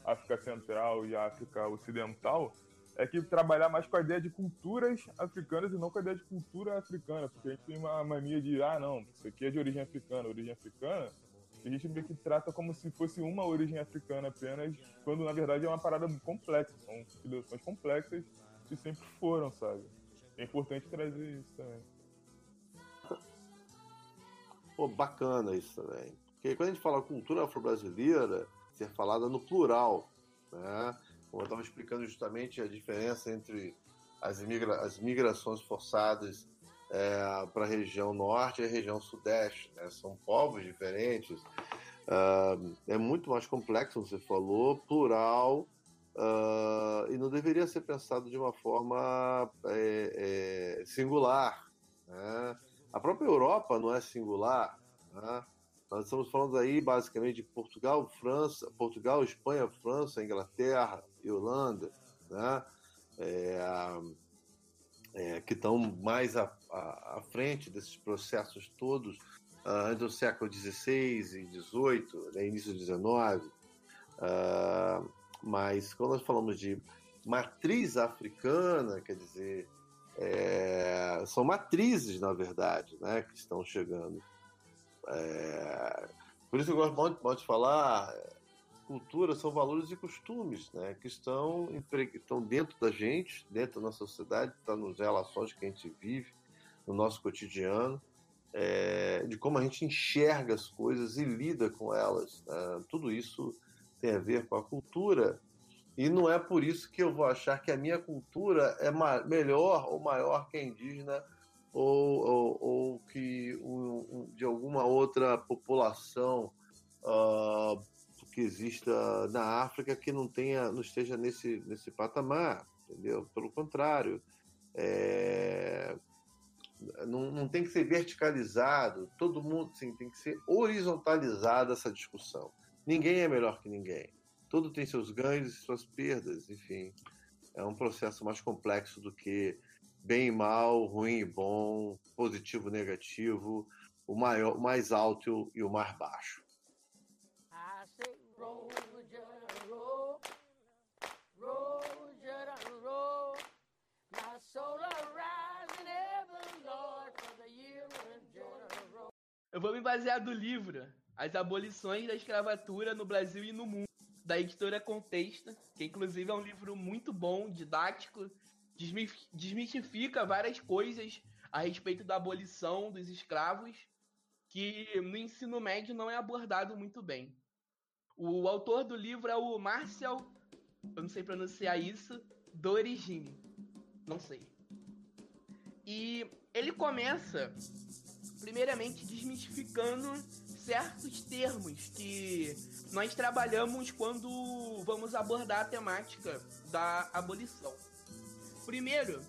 África Central e a África Ocidental, é que trabalhar mais com a ideia de culturas africanas e não com a ideia de cultura africana, porque a gente tem uma mania de, ah, não, isso aqui é de origem africana, origem africana, e a gente meio que trata como se fosse uma origem africana apenas, quando na verdade é uma parada complexa, são civilizações complexas que sempre foram, sabe? É importante trazer isso também. Pô, bacana isso também. Porque quando a gente fala cultura afro-brasileira, ser falada no plural, né? Eu estava explicando justamente a diferença entre as, imigra as migrações forçadas é, para a região norte e a região sudeste. Né? São povos diferentes. Uh, é muito mais complexo, você falou, plural, Uh, e não deveria ser pensado de uma forma é, é, singular. Né? A própria Europa não é singular. Né? Nós estamos falando aí basicamente de Portugal, França, Portugal, Espanha, França, Inglaterra e Holanda, né? É, é, que estão mais à, à, à, frente desses processos todos uh, entre o século XVI e XVIII, né, início do XIX. Uh, mas quando nós falamos de matriz africana, quer dizer, é, são matrizes, na verdade, né, que estão chegando. É, por isso eu gosto muito de falar, cultura são valores e costumes, né, que estão, estão dentro da gente, dentro da nossa sociedade, estão tá nas relações que a gente vive, no nosso cotidiano, é, de como a gente enxerga as coisas e lida com elas. Né? Tudo isso tem a ver com a cultura. E não é por isso que eu vou achar que a minha cultura é melhor ou maior que a indígena ou, ou, ou que um, um, de alguma outra população uh, que exista na África que não tenha, não esteja nesse, nesse patamar, entendeu? Pelo contrário, é, não, não tem que ser verticalizado, todo mundo sim, tem que ser horizontalizada essa discussão. Ninguém é melhor que ninguém. Tudo tem seus ganhos e suas perdas, enfim. É um processo mais complexo do que bem e mal, ruim e bom, positivo e negativo, o maior, o mais alto e o mais baixo. Eu vou me basear do livro As Abolições da Escravatura no Brasil e no Mundo, da editora Contexta, que inclusive é um livro muito bom, didático, desmistifica várias coisas a respeito da abolição dos escravos que no ensino médio não é abordado muito bem. O autor do livro é o Marcel, eu não sei pronunciar isso, do Origine. Não sei. E ele começa, primeiramente, desmistificando certos termos que nós trabalhamos quando vamos abordar a temática da abolição. Primeiro,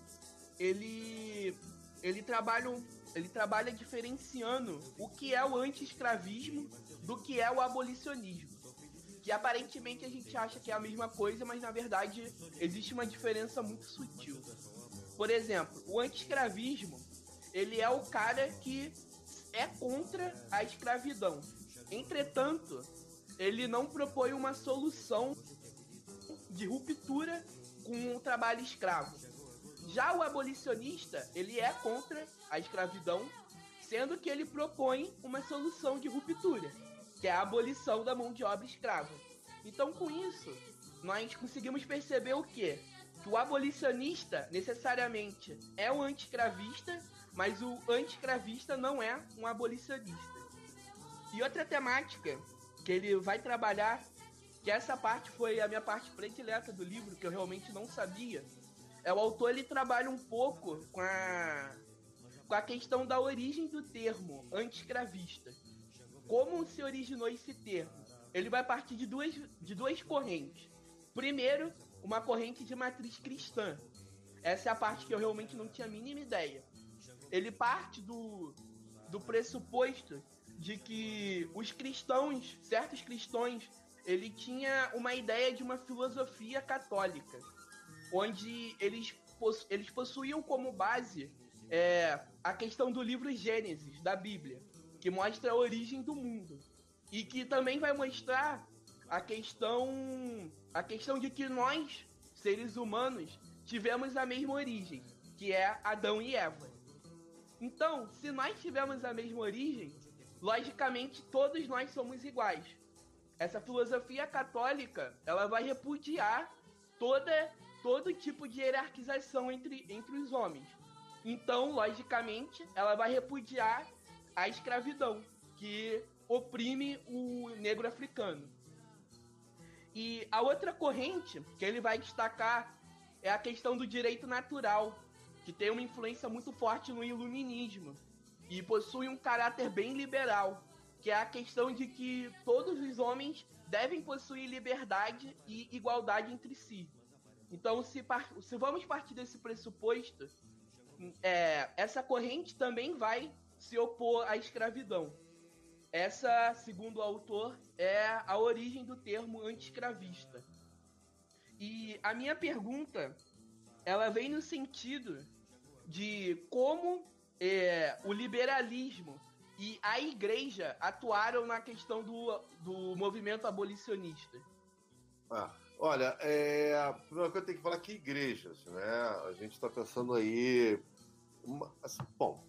ele ele trabalha ele trabalha diferenciando o que é o anti-escravismo do que é o abolicionismo. Que aparentemente a gente acha que é a mesma coisa, mas na verdade existe uma diferença muito sutil. Por exemplo, o anti-escravismo, ele é o cara que é contra a escravidão. Entretanto, ele não propõe uma solução de ruptura com o trabalho escravo. Já o abolicionista, ele é contra a escravidão, sendo que ele propõe uma solução de ruptura, que é a abolição da mão de obra escrava. Então, com isso, nós conseguimos perceber o quê? Que o abolicionista necessariamente é um anti-escravista, mas o anti-escravista não é um abolicionista. E outra temática que ele vai trabalhar, que essa parte foi a minha parte predileta do livro, que eu realmente não sabia, é, o autor ele trabalha um pouco com a, com a questão da origem do termo anti-escravista. Como se originou esse termo? Ele vai partir de duas, de duas correntes. Primeiro, uma corrente de matriz cristã. Essa é a parte que eu realmente não tinha a mínima ideia. Ele parte do, do pressuposto de que os cristãos, certos cristãos, ele tinha uma ideia de uma filosofia católica onde eles, possu eles possuíam como base é, a questão do livro Gênesis, da Bíblia, que mostra a origem do mundo. E que também vai mostrar a questão, a questão de que nós, seres humanos, tivemos a mesma origem, que é Adão e Eva. Então, se nós tivemos a mesma origem, logicamente todos nós somos iguais. Essa filosofia católica, ela vai repudiar toda todo tipo de hierarquização entre, entre os homens. Então, logicamente, ela vai repudiar a escravidão, que oprime o negro africano. E a outra corrente que ele vai destacar é a questão do direito natural, que tem uma influência muito forte no iluminismo e possui um caráter bem liberal, que é a questão de que todos os homens devem possuir liberdade e igualdade entre si. Então, se, se vamos partir desse pressuposto, é, essa corrente também vai se opor à escravidão. Essa, segundo o autor, é a origem do termo anti-escravista. E a minha pergunta, ela vem no sentido de como é, o liberalismo e a igreja atuaram na questão do, do movimento abolicionista. Ah, Olha, é, a primeira coisa que tem que falar que igrejas, né? A gente está pensando aí. Uma, assim, bom,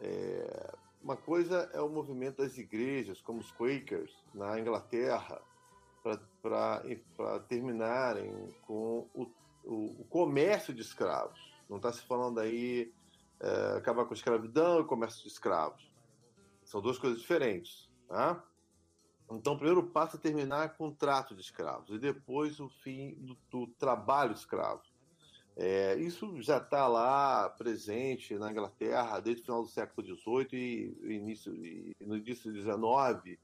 é, uma coisa é o movimento das igrejas, como os Quakers na Inglaterra, para terminarem com o, o, o, comércio de escravos. Não está se falando aí é, acabar com a escravidão e comércio de escravos. São duas coisas diferentes. Tá? Então, primeiro passo é terminar com o trato de escravos e depois o fim do, do trabalho escravo. É, isso já está lá presente na Inglaterra desde o final do século XVIII e, início, e no início do XIX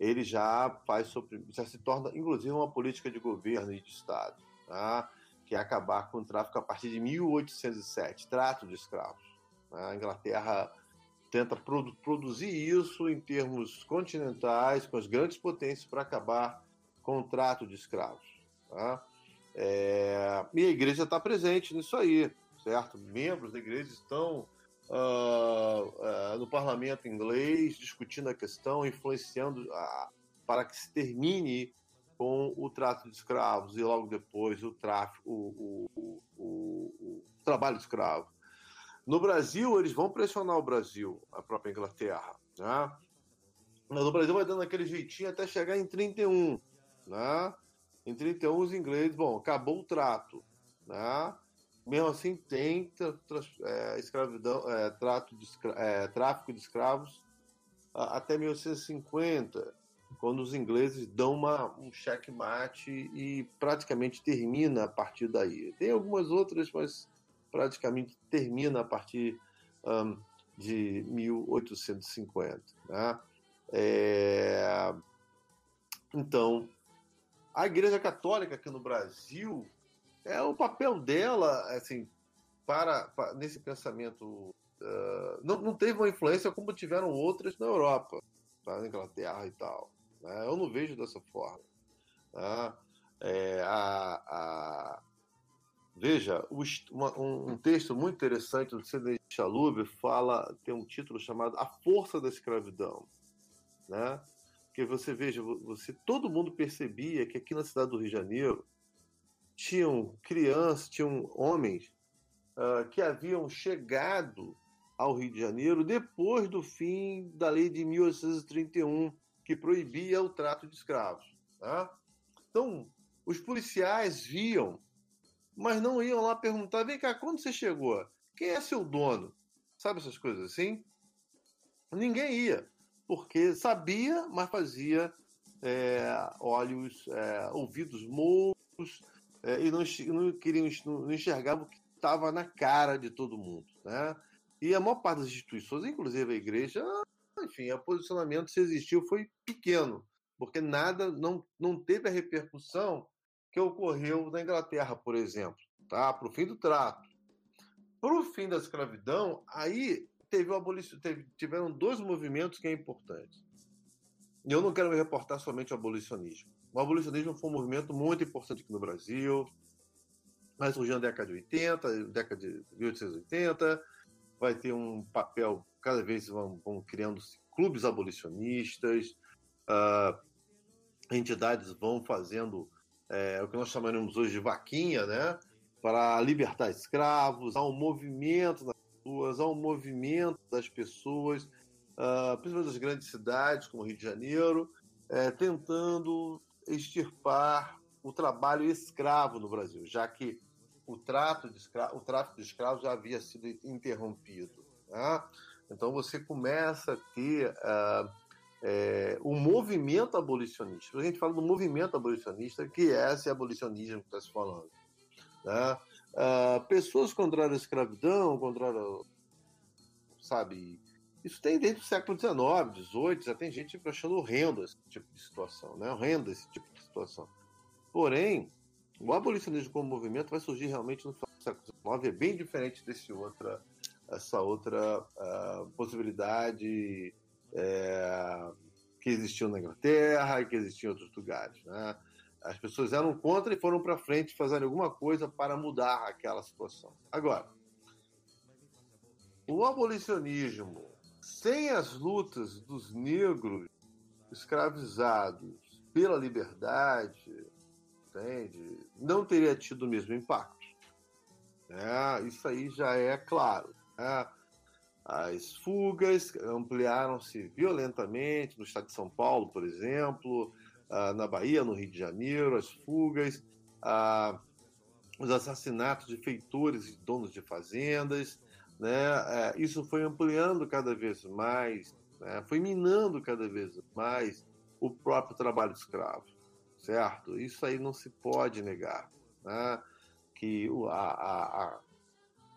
ele já faz sobre, já se torna inclusive uma política de governo e de Estado, tá? Que é acabar com o tráfico a partir de 1807, trato de escravos. A Inglaterra tenta produ produzir isso em termos continentais, com as grandes potências, para acabar com o trato de escravos. Tá? É... E a igreja está presente nisso aí, certo? Membros da igreja estão uh, uh, no parlamento inglês discutindo a questão, influenciando uh, para que se termine com o trato de escravos e logo depois o tráfico, o, o, o, o trabalho escravo. No Brasil, eles vão pressionar o Brasil, a própria Inglaterra. Né? Mas o Brasil vai dando aquele jeitinho até chegar em 31. Né? Em 31, os ingleses, bom, acabou o trato. Né? Mesmo assim, tem é, escravidão, é, trato de, é, tráfico de escravos até 1850, quando os ingleses dão uma, um checkmate e praticamente termina a partir daí. Tem algumas outras, mas praticamente termina a partir um, de 1850. Né? É... Então, a Igreja Católica aqui no Brasil é o papel dela, assim, para, para nesse pensamento uh, não, não teve uma influência como tiveram outras na Europa, na Inglaterra e tal. Né? Eu não vejo dessa forma. Tá? É, a, a, veja, uma, um, um, texto muito interessante do Sidney Chalub fala, tem um título chamado A Força da Escravidão, né? Que você veja, você todo mundo percebia que aqui na cidade do Rio de Janeiro tinham crianças, tinham homens uh, que haviam chegado ao Rio de Janeiro depois do fim da lei de 1831, que proibia o trato de escravos. Tá? Então, os policiais viam, mas não iam lá perguntar: vem cá, quando você chegou? Quem é seu dono? Sabe essas coisas assim? Ninguém ia, porque sabia, mas fazia é, olhos, é, ouvidos moucos, é, e não, não queriam não enxergavam o que estava na cara de todo mundo, né? E a maior parte das instituições, inclusive a igreja, enfim, o posicionamento se existiu foi pequeno, porque nada não, não teve a repercussão que ocorreu na Inglaterra, por exemplo, tá? Para o fim do trato, para o fim da escravidão, aí teve o abolição, teve, tiveram dois movimentos que é importante. E eu não quero me reportar somente ao abolicionismo. O abolicionismo foi um movimento muito importante aqui no Brasil. Vai surgir na década de 80, década de 1880. Vai ter um papel, cada vez vão, vão criando clubes abolicionistas, uh, entidades vão fazendo é, o que nós chamaremos hoje de vaquinha, né? Para libertar escravos, há um movimento nas ruas, há um movimento das pessoas, uh, principalmente das grandes cidades, como Rio de Janeiro, é, tentando extirpar o trabalho escravo no Brasil, já que o, trato de escra... o tráfico de escravos já havia sido interrompido. Né? Então você começa a ter uh, é, o movimento abolicionista. A gente fala do movimento abolicionista, que é esse abolicionismo que está se falando. Né? Uh, pessoas contrárias à escravidão, contrárias, sabe, isso tem desde o século XIX, XVIII, já tem gente achando horrendo esse tipo de situação, né? Horrendo esse tipo de situação. Porém, o abolicionismo como movimento vai surgir realmente no século XIX, é bem diferente desse outra, essa outra uh, possibilidade é, que existiu na Inglaterra e que existia em outros lugares, né? As pessoas eram contra e foram para frente fazer alguma coisa para mudar aquela situação. Agora, o abolicionismo sem as lutas dos negros escravizados pela liberdade, entende? Não teria tido o mesmo impacto. É, isso aí já é claro. Né? As fugas ampliaram-se violentamente no estado de São Paulo, por exemplo, ah, na Bahia, no Rio de Janeiro, as fugas, ah, os assassinatos de feitores e donos de fazendas, né? É, isso foi ampliando cada vez mais, né? foi minando cada vez mais o próprio trabalho escravo, certo? Isso aí não se pode negar, né? que a, a, a,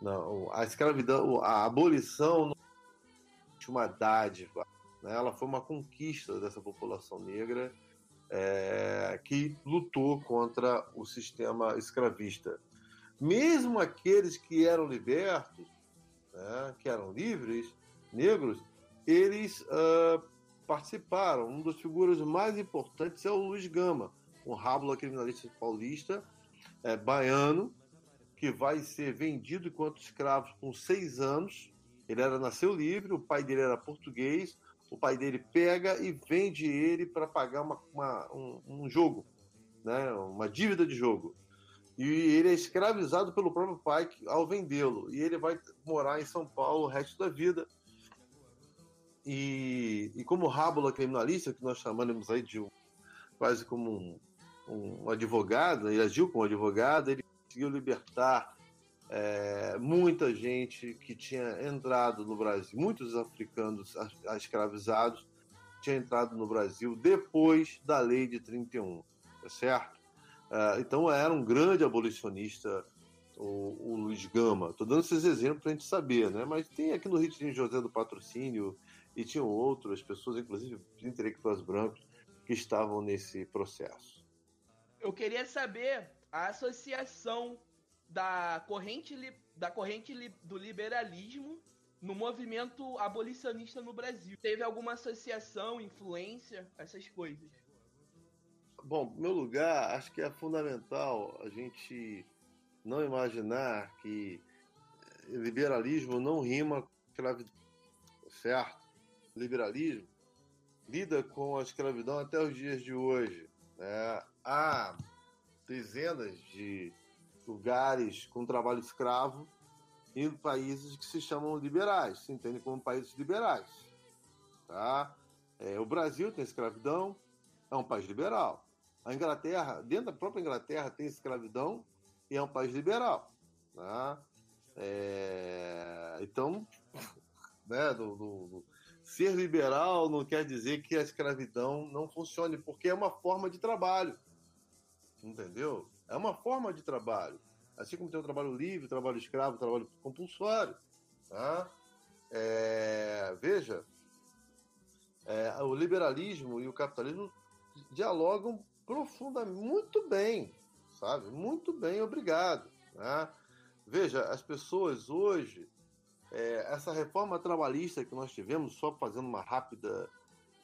não, a escravidão, a abolição não foi uma dádiva, né? ela foi uma conquista dessa população negra é, que lutou contra o sistema escravista. Mesmo aqueles que eram libertos né, que eram livres, negros, eles uh, participaram. Um das figuras mais importantes é o Luiz Gama, um rábula criminalista paulista, é, baiano, que vai ser vendido enquanto escravo com seis anos. Ele era nasceu livre, o pai dele era português, o pai dele pega e vende ele para pagar uma, uma, um, um, jogo, né? uma dívida de jogo. E ele é escravizado pelo próprio pai ao vendê-lo. E ele vai morar em São Paulo o resto da vida. E, e como rábula criminalista, que nós chamamos aí de um, quase como um, um advogado, ele agiu como advogado, ele conseguiu libertar é, muita gente que tinha entrado no Brasil, muitos africanos escravizados tinham entrado no Brasil depois da lei de 31, tá certo? É, então era um grande abolicionista o, o Luiz Gama. Estou dando esses exemplos para a gente saber, né? Mas tem aqui no Rio de José do Patrocínio e tinham outras pessoas, inclusive intelectuais brancos, que estavam nesse processo. Eu queria saber a associação da corrente, da corrente do liberalismo no movimento abolicionista no Brasil. Teve alguma associação, influência, essas coisas? Bom, meu lugar, acho que é fundamental a gente não imaginar que liberalismo não rima com escravidão, certo? Liberalismo lida com a escravidão até os dias de hoje. Né? Há dezenas de lugares com trabalho escravo em países que se chamam liberais, se entendem como países liberais. Tá? É, o Brasil tem escravidão, é um país liberal. A Inglaterra, dentro da própria Inglaterra, tem escravidão e é um país liberal. Tá? É, então, né, do, do, ser liberal não quer dizer que a escravidão não funcione, porque é uma forma de trabalho. Entendeu? É uma forma de trabalho. Assim como tem o trabalho livre, o trabalho escravo, o trabalho compulsório. Tá? É, veja, é, o liberalismo e o capitalismo dialogam profundamente, muito bem, sabe? Muito bem, obrigado. Né? Veja, as pessoas hoje, é, essa reforma trabalhista que nós tivemos, só fazendo uma rápida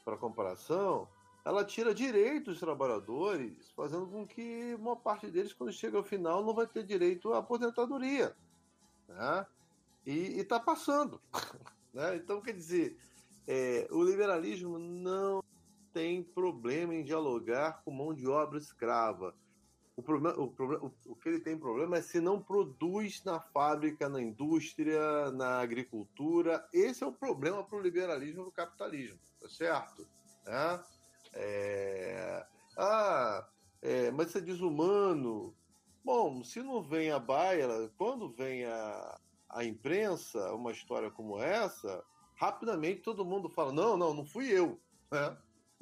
para comparação, ela tira direitos dos trabalhadores, fazendo com que uma parte deles, quando chega ao final, não vai ter direito à aposentadoria. Né? E está passando. né? Então, quer dizer, é, o liberalismo não tem problema em dialogar com mão de obra escrava. O, problema, o, problema, o que ele tem problema é se não produz na fábrica, na indústria, na agricultura. Esse é o problema para o liberalismo e o capitalismo, tá certo? Né? É... Ah, é, mas isso é desumano. Bom, se não vem a baila, quando vem a, a imprensa, uma história como essa, rapidamente todo mundo fala: não, não, não fui eu. Né?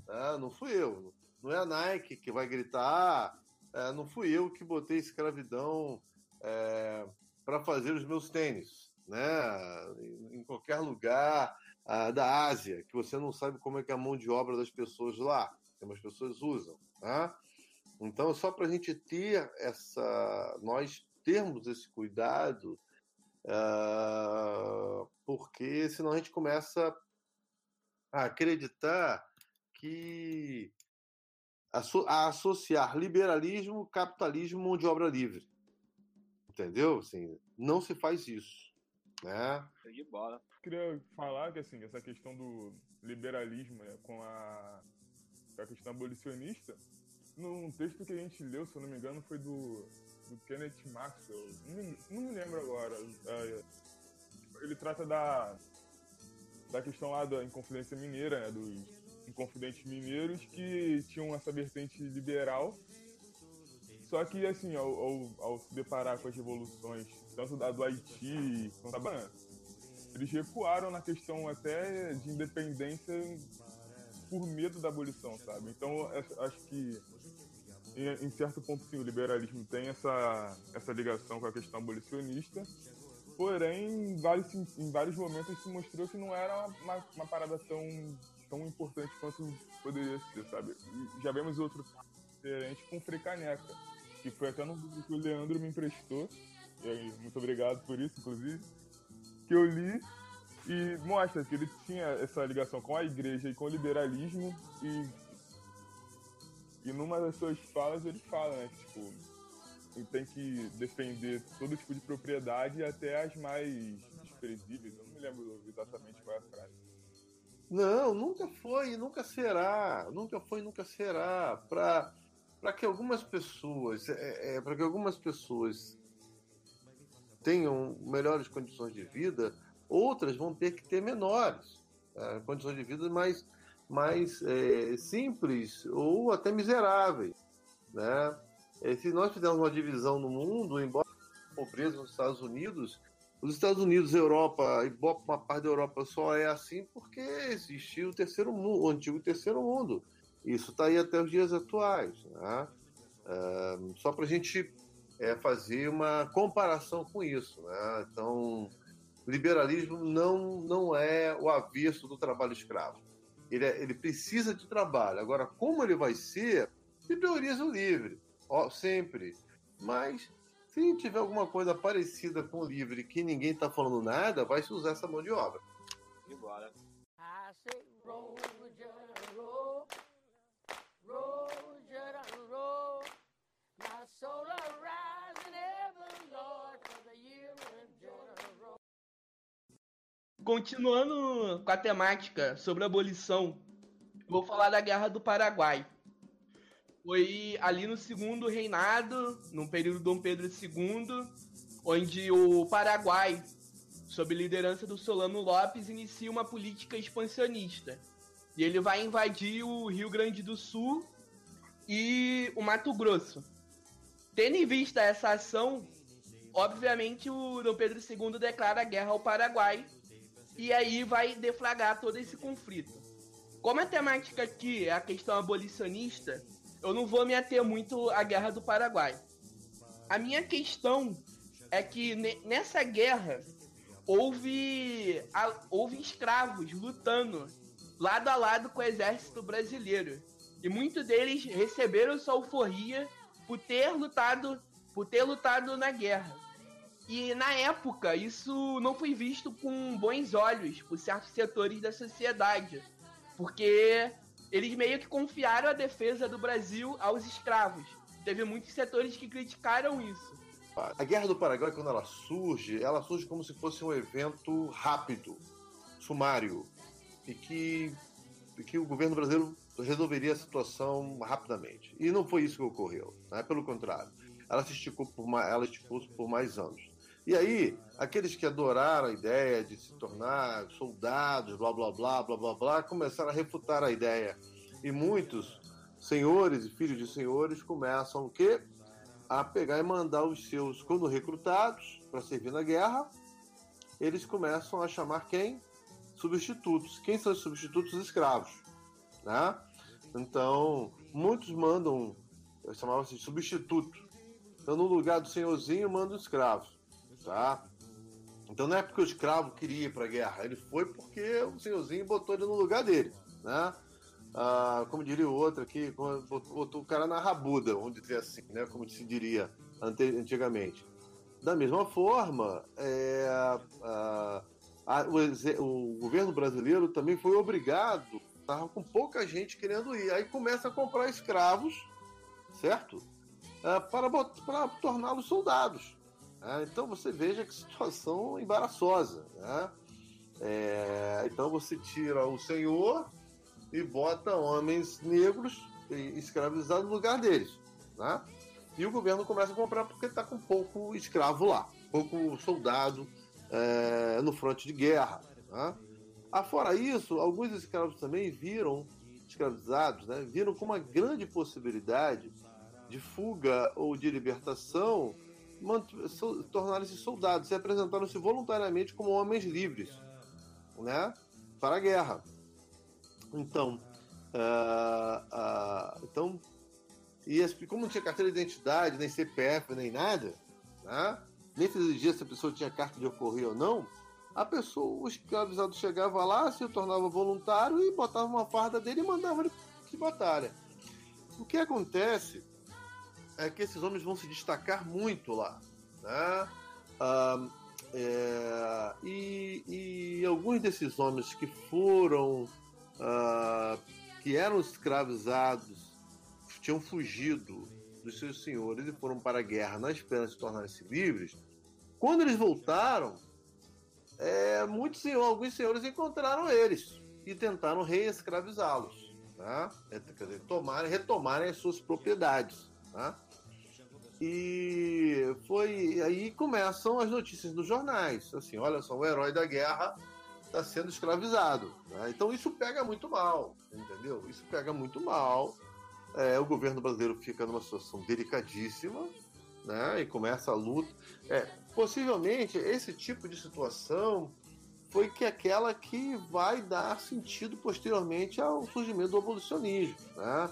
É, não fui eu. Não é a Nike que vai gritar: é, não fui eu que botei escravidão é, para fazer os meus tênis. Né? Em qualquer lugar uh, da Ásia, que você não sabe como é que é a mão de obra das pessoas lá, como as pessoas usam. Tá? Então, só para a gente ter essa. nós termos esse cuidado, uh, porque senão a gente começa a acreditar que. a associar liberalismo, capitalismo, mão de obra livre. Entendeu? Assim, não se faz isso. Né? de bola. Queria falar que assim, essa questão do liberalismo né, com a, a questão abolicionista, num texto que a gente leu, se eu não me engano, foi do, do Kenneth Maxwell. Não me, não me lembro agora. É, ele trata da, da questão lá da Inconfidência Mineira, né, dos Inconfidentes Mineiros, que tinham essa vertente liberal só que, assim, ao, ao, ao, se deparar com as revoluções, tanto da do Haiti quanto da eles recuaram na questão até de independência por medo da abolição, sabe? Então, acho que, em, certo ponto, sim, o liberalismo tem essa, essa ligação com a questão abolicionista, porém, em vários, em vários momentos se mostrou que não era uma, uma parada tão, tão importante quanto poderia ser, sabe? Já vemos outro diferente com o Frei Caneca que foi até no que o Leandro me emprestou. Muito obrigado por isso, inclusive. que eu li e mostra que ele tinha essa ligação com a igreja e com o liberalismo e e numa das suas falas ele fala, né, que tipo, ele tem que defender todo tipo de propriedade até as mais desprezíveis. Eu não me lembro exatamente qual é a frase. Não, nunca foi nunca será. Nunca foi nunca será. Para para que algumas pessoas, é, é para que algumas pessoas tenham melhores condições de vida, outras vão ter que ter menores é, condições de vida mais, mais é, simples ou até miseráveis, né? É, se nós fizermos uma divisão no mundo, embora a pobreza nos Estados Unidos, os Estados Unidos, Europa e uma parte da Europa só é assim porque existe o terceiro mundo, o antigo terceiro mundo. Isso está aí até os dias atuais. Né? Uh, só para a gente é, fazer uma comparação com isso. Né? Então, liberalismo não, não é o avesso do trabalho escravo. Ele, é, ele precisa de trabalho. Agora, como ele vai ser, se prioriza o livre, ó, sempre. Mas, se tiver alguma coisa parecida com o livre que ninguém está falando nada, vai se usar essa mão de obra. E bora. I say, roll, roll. Continuando com a temática sobre a abolição, vou falar da Guerra do Paraguai. Foi ali no segundo reinado, no período Dom Pedro II, onde o Paraguai, sob liderança do Solano Lopes, inicia uma política expansionista e ele vai invadir o Rio Grande do Sul e o Mato Grosso. Tendo em vista essa ação, obviamente o Dom Pedro II declara guerra ao Paraguai e aí vai deflagrar todo esse conflito. Como a temática aqui é a questão abolicionista, eu não vou me ater muito à guerra do Paraguai. A minha questão é que nessa guerra houve, houve escravos lutando lado a lado com o exército brasileiro. E muitos deles receberam sua alforria por ter lutado, por ter lutado na guerra. E na época, isso não foi visto com bons olhos por certos setores da sociedade, porque eles meio que confiaram a defesa do Brasil aos escravos. Teve muitos setores que criticaram isso. A Guerra do Paraguai, quando ela surge, ela surge como se fosse um evento rápido, sumário e que, e que o governo brasileiro resolveria a situação rapidamente. E não foi isso que ocorreu, né? pelo contrário. Ela se esticou por mais, ela esticou por mais anos. E aí, aqueles que adoraram a ideia de se tornar soldados, blá blá blá blá blá blá, começaram a refutar a ideia. E muitos senhores e filhos de senhores começam o quê? A pegar e mandar os seus, quando recrutados para servir na guerra, eles começam a chamar quem? substitutos. Quem são os substitutos? Os escravos. Né? Então, muitos mandam, eu chamava assim, substituto. Então, no lugar do senhorzinho, manda o escravo. Tá? Então, não é porque o escravo queria ir para a guerra, ele foi porque o senhorzinho botou ele no lugar dele. Né? Ah, como diria o outro aqui, botou o cara na rabuda, vamos dizer assim, né? como se diria antigamente. Da mesma forma, é, a, a, o, o, governo brasileiro também foi obrigado, estava com pouca gente querendo ir. Aí começa a comprar escravos, certo? É, para, para torná-los soldados. É, então você veja que situação embaraçosa. Né? É, então você tira o senhor e bota homens negros escravizados no lugar deles. Né? E o governo começa a comprar porque está com pouco escravo lá, pouco soldado é, no fronte de guerra. Né? Afora isso, alguns escravos também viram, escravizados, né, viram como uma grande possibilidade de fuga ou de libertação tornarem-se soldados, se apresentaram-se voluntariamente como homens livres né, para a guerra. Então, uh, uh, então e como não tinha carteira de identidade, nem CPF, nem nada, né, nem exigia se a pessoa tinha carta de ocorrer ou não, a pessoa, o escravizado chegava lá, se tornava voluntário e botava uma farda dele e mandava ele de batalha. O que acontece é que esses homens vão se destacar muito lá. Né? Ah, é, e alguns desses homens que foram, uh, que eram escravizados, tinham fugido dos seus senhores e foram para a guerra na esperança de tornarem-se livres, quando eles voltaram, é, muitos senhores, alguns senhores encontraram eles e tentaram reescravizá-los, tá? quer dizer, tomarem, retomarem as suas propriedades. Tá? E foi aí começam as notícias nos jornais, assim, olha só, o herói da guerra está sendo escravizado. Né? Então isso pega muito mal, entendeu? Isso pega muito mal. É, o governo brasileiro fica numa situação delicadíssima, né? E começa a luta. É, possivelmente esse tipo de situação foi que aquela que vai dar sentido posteriormente ao surgimento do abolicionismo, né?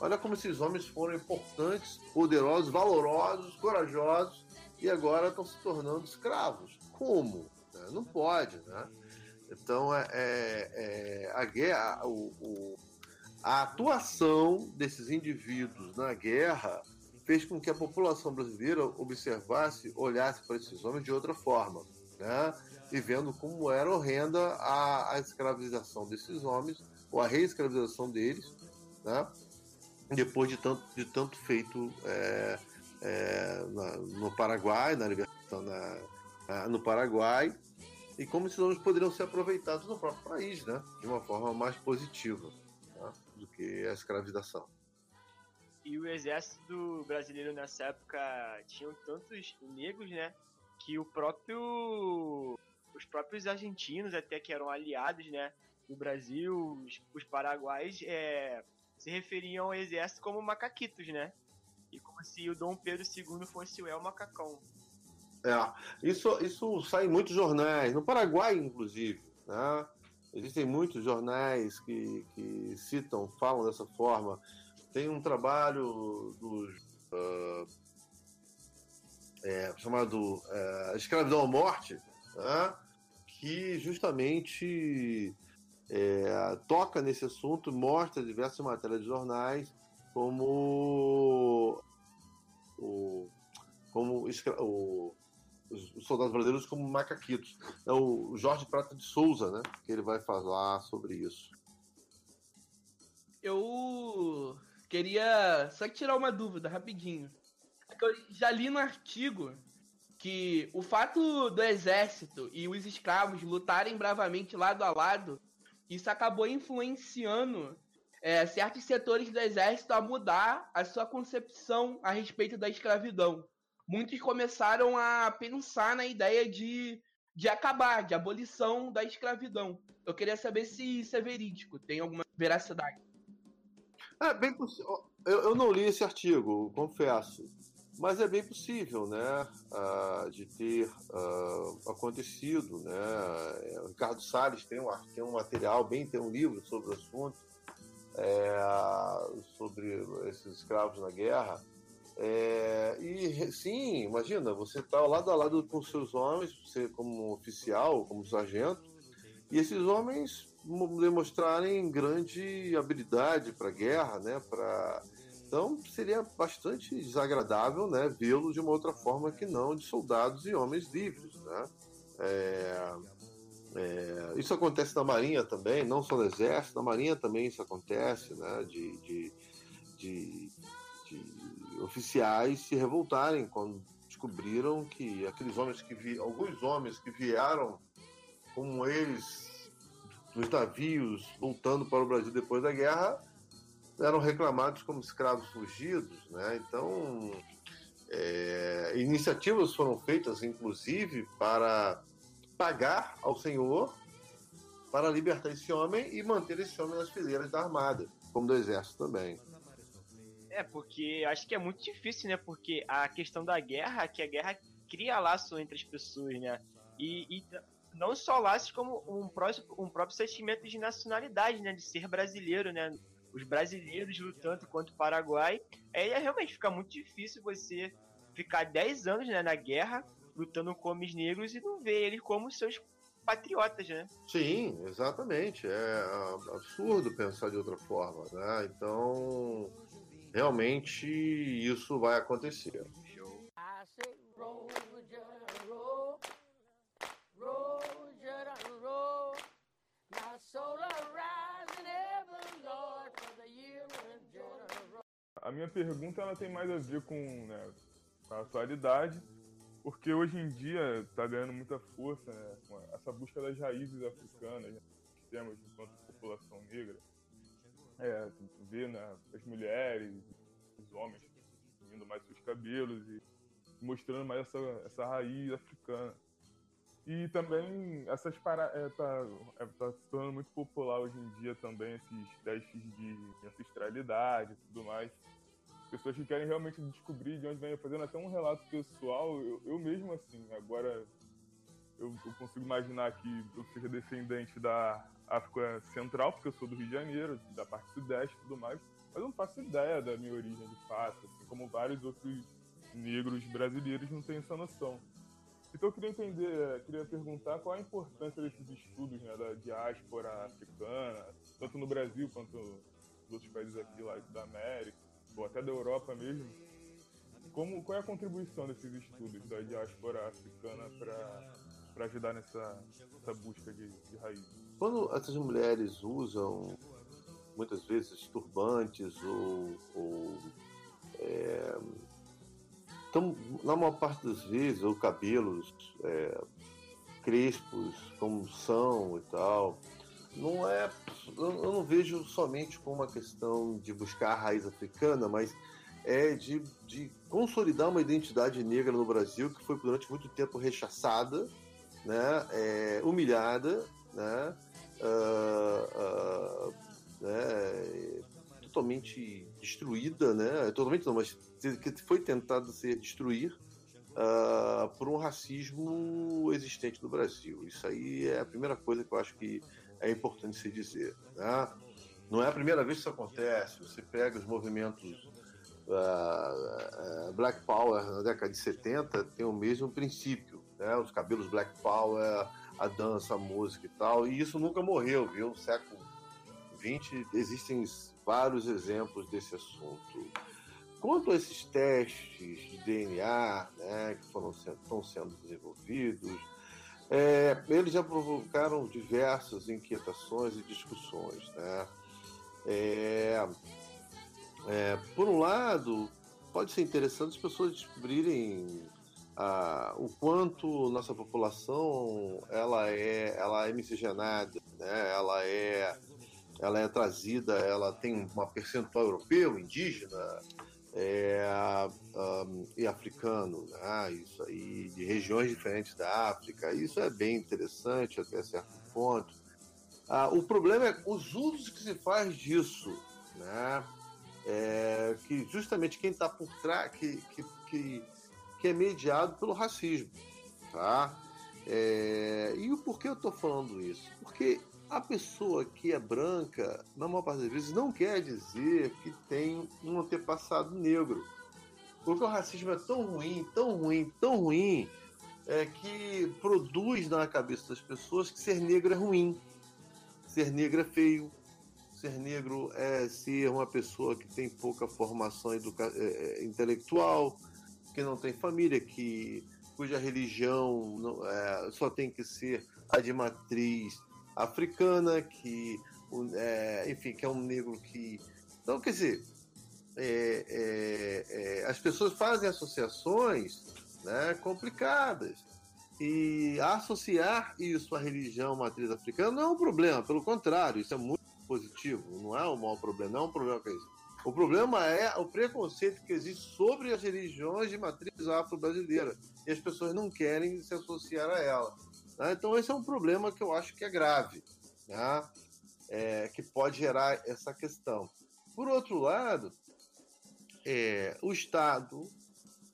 Olha como esses homens foram importantes, poderosos, valorosos, corajosos e agora estão se tornando escravos. Como? Né? Não pode, né? Então, é, é, é a guerra, o, o, a atuação desses indivíduos na guerra fez com que a população brasileira observasse, olhasse para esses homens de outra forma, né? E vendo como era horrenda a, a escravização desses homens, ou a reescravização deles, né? Depois de tanto, de tanto feito é, é, na, no Paraguai, na libertação na, no Paraguai, e como esses homens poderiam ser aproveitados no próprio país, né? De uma forma mais positiva né? do que a escravização. E o exército brasileiro nessa época tinham tantos negros, né? Que o próprio. Os próprios argentinos, até que eram aliados, né? Do Brasil, os, os paraguaios, é, se referiam ao exército como macaquitos, né? E como se o Dom Pedro II fosse o El Macacão. É, isso, isso sai em muitos jornais, no Paraguai, inclusive, né? Existem muitos jornais que, que citam, falam dessa forma. Tem um trabalho do, uh, é, chamado uh, Escravidão à Morte, né, que justamente é, toca nesse assunto, mostra diversas matérias de jornais, como o, como o, os soldados brasileiros como macaquitos. É o Jorge Prata de Souza, né, que ele vai falar sobre isso. Eu Queria só tirar uma dúvida rapidinho. É eu já li no artigo que o fato do exército e os escravos lutarem bravamente lado a lado, isso acabou influenciando é, certos setores do exército a mudar a sua concepção a respeito da escravidão. Muitos começaram a pensar na ideia de, de acabar, de abolição da escravidão. Eu queria saber se isso é verídico, tem alguma veracidade. É bem possível. Eu, eu não li esse artigo, confesso. Mas é bem possível, né, uh, de ter uh, acontecido, né. É, o Ricardo Salles tem um, tem um material, bem tem um livro sobre o assunto, é, sobre esses escravos na guerra. É, e sim, imagina, você está lado a lado com seus homens, você como oficial, como sargento, e esses homens demonstrarem grande habilidade para guerra, né? Para então seria bastante desagradável, né? Vê-los de uma outra forma que não de soldados e homens livres, né? É, é, isso acontece na Marinha também, não só no Exército, na Marinha também isso acontece, né? De, de, de, de oficiais se revoltarem quando descobriram que aqueles homens que vi, alguns homens que vieram como eles dos navios voltando para o Brasil depois da guerra eram reclamados como escravos fugidos, né? Então, é, iniciativas foram feitas, inclusive, para pagar ao senhor para libertar esse homem e manter esse homem nas fileiras da armada, como do exército também. É, porque acho que é muito difícil, né? Porque a questão da guerra, que a guerra cria laço entre as pessoas, né? E, e não só laços, como um próprio, um próprio sentimento de nacionalidade, né? De ser brasileiro, né? Os brasileiros lutando contra o Paraguai. Aí é, realmente fica muito difícil você ficar 10 anos né, na guerra, lutando com homens negros e não ver eles como seus patriotas, né? Sim, exatamente. É absurdo pensar de outra forma, né? Então, realmente isso vai acontecer. A minha pergunta ela tem mais a ver com, né, com a atualidade, porque hoje em dia está ganhando muita força né, essa busca das raízes africanas né, que temos enquanto população negra. É, ver né, as mulheres, os homens indo mais seus cabelos e mostrando mais essa, essa raiz africana. E também essas paradas. É, tá, é, tá se tornando muito popular hoje em dia também esses testes de ancestralidade e tudo mais. Pessoas que querem realmente descobrir de onde vem, fazendo até um relato pessoal. Eu, eu mesmo, assim, agora eu, eu, consigo imaginar que eu seja descendente da África Central, porque eu sou do Rio de Janeiro, da parte sudeste e tudo mais. Mas eu não faço ideia da minha origem de fato, assim como vários outros negros brasileiros não têm essa noção. Então eu queria entender, queria perguntar qual a importância desses estudos né, da diáspora africana, tanto no Brasil quanto nos outros países aqui lá da América, ou até da Europa mesmo. Como, qual é a contribuição desses estudos da diáspora africana para ajudar nessa, nessa busca de, de raiz? Quando essas mulheres usam muitas vezes turbantes ou, ou é, então, na maior parte das vezes, ou cabelos é, crespos, como são e tal, não é. Eu não vejo somente como uma questão de buscar a raiz africana, mas é de, de consolidar uma identidade negra no Brasil que foi durante muito tempo rechaçada, né, é, humilhada, né, uh, uh, né, totalmente destruída, né? Totalmente não, mas que foi tentado ser destruir uh, por um racismo existente no Brasil. Isso aí é a primeira coisa que eu acho que é importante se dizer. Né? Não é a primeira vez que isso acontece. Você pega os movimentos uh, Black Power na década de 70, tem o mesmo princípio. Né? Os cabelos Black Power, a dança, a música e tal. E isso nunca morreu, viu? No século XX existem vários exemplos desse assunto. Quanto a esses testes de DNA né, que foram estão sendo desenvolvidos, é, eles já provocaram diversas inquietações e discussões. Né? É, é, por um lado, pode ser interessante as pessoas descobrirem ah, o quanto nossa população ela é, ela é miscigenada, né? ela é ela é trazida, ela tem uma percentual europeu, indígena é, um, e africano, né? isso aí, de regiões diferentes da África. Isso é bem interessante até certo ponto. Ah, o problema é os usos que se faz disso, né? É, que justamente quem está por trás, que, que, que, que, é mediado pelo racismo, tá? É, e o porquê eu estou falando isso? Porque a pessoa que é branca, na maior parte das vezes, não quer dizer que tem um antepassado negro. Porque o racismo é tão ruim, tão ruim, tão ruim, é que produz na cabeça das pessoas que ser negro é ruim, ser negro é feio, ser negro é ser uma pessoa que tem pouca formação é, é intelectual, que não tem família, que cuja religião não, é, só tem que ser a de matriz africana, que, é, enfim, que é um negro que. Então, quer dizer, é, é, é, as pessoas fazem associações né, complicadas. E associar isso à religião matriz africana não é um problema, pelo contrário, isso é muito positivo, não é um mau problema, não é um problema que isso. O problema é o preconceito que existe sobre as religiões de matriz afro-brasileira. E as pessoas não querem se associar a ela. Né? Então, esse é um problema que eu acho que é grave, né? é, que pode gerar essa questão. Por outro lado, é, o Estado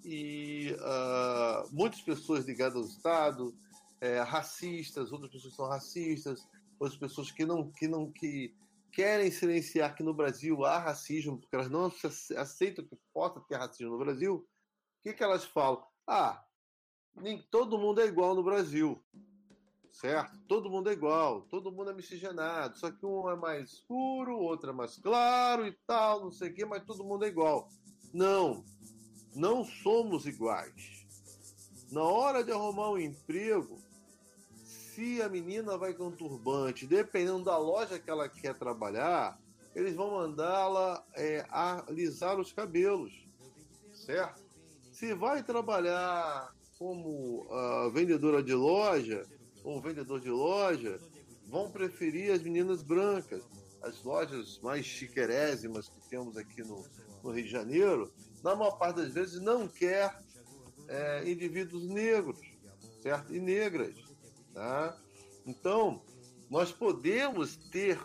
e uh, muitas pessoas ligadas ao Estado, é, racistas, outras pessoas são racistas, outras pessoas que não, que não que querem silenciar que no Brasil há racismo, porque elas não aceitam que possa ter racismo no Brasil, o que, que elas falam? Ah, nem todo mundo é igual no Brasil certo? Todo mundo é igual, todo mundo é miscigenado, só que um é mais escuro, outro é mais claro e tal, não sei o quê, mas todo mundo é igual. Não, não somos iguais. Na hora de arrumar um emprego, se a menina vai com turbante, dependendo da loja que ela quer trabalhar, eles vão mandá-la é, alisar os cabelos, certo? Se vai trabalhar como uh, vendedora de loja ou vendedor de loja, vão preferir as meninas brancas. As lojas mais chiquerésimas que temos aqui no, no Rio de Janeiro, na maior parte das vezes não quer é, indivíduos negros, certo? E negras, tá? Então, nós podemos ter,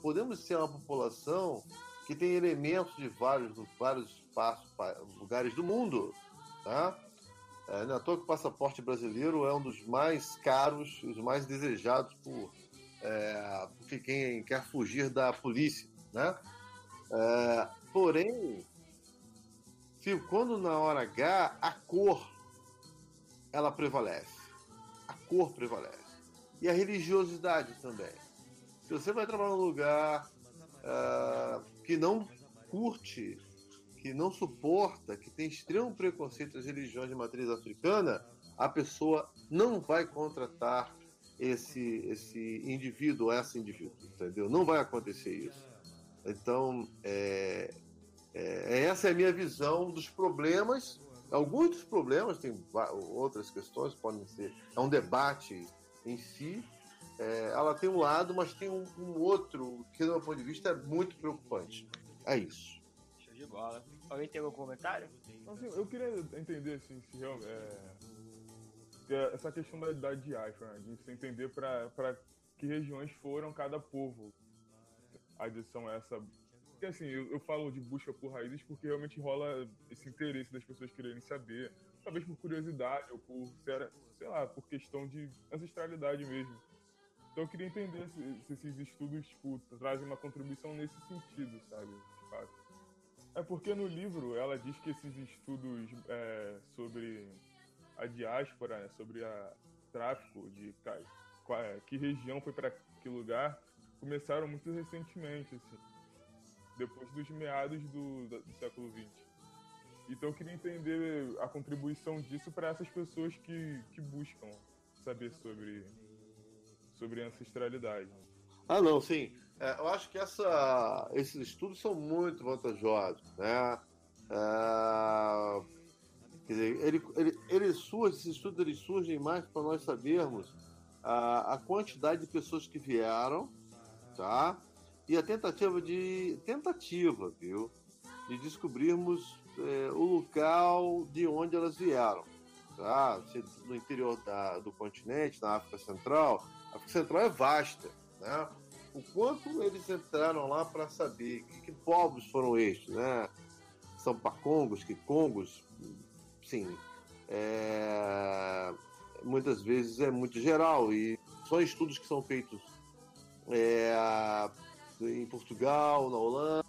podemos ser uma população que tem elementos de vários, vários espaços, lugares do mundo, tá? É, não é à toa que o passaporte brasileiro é um dos mais caros, os mais desejados por é, porque quem quer fugir da polícia, né? É, porém, quando na hora H a cor ela prevalece, a cor prevalece e a religiosidade também. Se você vai trabalhar num lugar uh, que não curte, que não suporta, que tem extremo preconceito às religiões de matriz africana, a pessoa não vai contratar esse, esse indivíduo, essa indivíduo, entendeu? Não vai acontecer isso. Então, é, é, essa é a minha visão dos problemas. Alguns dos problemas, tem outras questões, podem ser. É um debate em si. É, ela tem um lado, mas tem um, um, outro que, do meu ponto de vista, é muito preocupante. É isso. De bola. Alguém tem algum comentário? Assim, eu queria entender assim, se realmente. É é essa questão da, da diáspora, né? de você entender para que regiões foram cada povo. A adição é essa. Porque assim, eu, eu, falo de busca por raízes porque realmente rola esse interesse das pessoas quererem saber, talvez por curiosidade ou por, sei lá, por questão de ancestralidade mesmo. Então eu queria entender se, se esses estudos tipo, trazem uma contribuição nesse sentido, sabe? De fato. É porque no livro ela diz que esses estudos é, sobre a diáspora, né, sobre a tráfico de é, que região foi para que lugar, começaram muito recentemente, assim, depois dos meados do, do século XX. Então eu queria entender a contribuição disso para essas pessoas que, que buscam saber sobre, sobre ancestralidade. Ah, não, sim. É, eu acho que essa, esses estudos são muito vantajosos, né? É, Quer dizer, ele, ele, ele surge, esses estudos eles surgem mais para nós sabermos a, a quantidade de pessoas que vieram, tá? E a tentativa de tentativa, viu, de descobrirmos é, o local de onde elas vieram, tá? No interior da, do continente, na África Central, a África Central é vasta, né? O quanto eles entraram lá para saber que, que povos foram estes, né? São pacongos, que congos, sim, é, muitas vezes é muito geral e são estudos que são feitos é, em Portugal, na Holanda,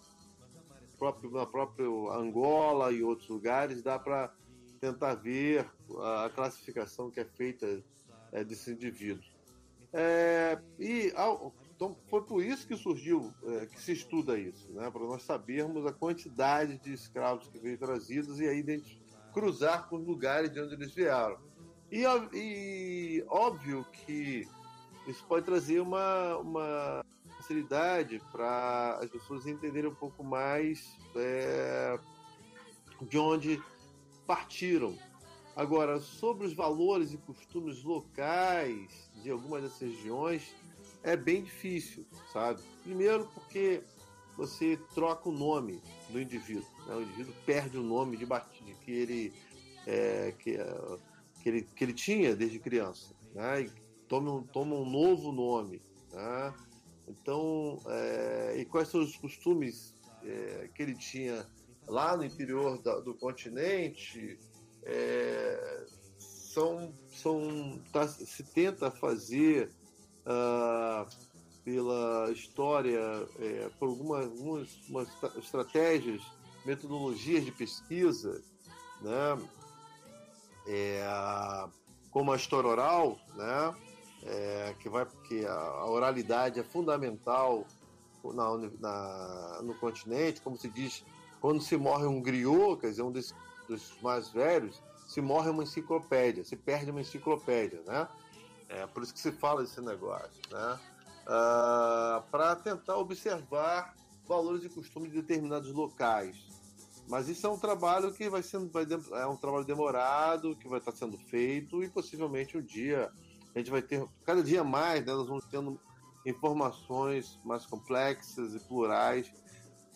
próprio, na própria Angola e outros lugares, dá para tentar ver a classificação que é feita é, desse indivíduo. É, e então foi por isso que surgiu, é, que se estuda isso, né? para nós sabermos a quantidade de escravos que veio trazidos e aí cruzar com os lugares de onde eles vieram. E, e óbvio que isso pode trazer uma, uma facilidade para as pessoas entenderem um pouco mais é, de onde partiram. Agora, sobre os valores e costumes locais de algumas dessas regiões, é bem difícil, sabe? Primeiro porque você troca o nome do indivíduo. Né? O indivíduo perde o nome de, de que, ele, é, que, é, que, ele, que ele tinha desde criança. Né? E toma, um, toma um novo nome. Né? Então, é, e quais são os costumes é, que ele tinha lá no interior da, do continente? É, são, são tá, se tenta fazer uh, pela história, é, por algumas, algumas estratégias, metodologias de pesquisa, né? É, como a história oral, né? É, que vai porque a oralidade é fundamental na, na, no continente, como se diz, quando se morre um griot, quer dizer, um dos mais velhos, se morre uma enciclopédia, se perde uma enciclopédia, né? É por isso que se fala desse negócio, né? ah, para tentar observar valores e costumes de determinados locais. Mas isso é um trabalho que vai sendo vai, é um trabalho demorado, que vai estar sendo feito e possivelmente um dia a gente vai ter cada dia mais, né, nós vamos tendo informações mais complexas e plurais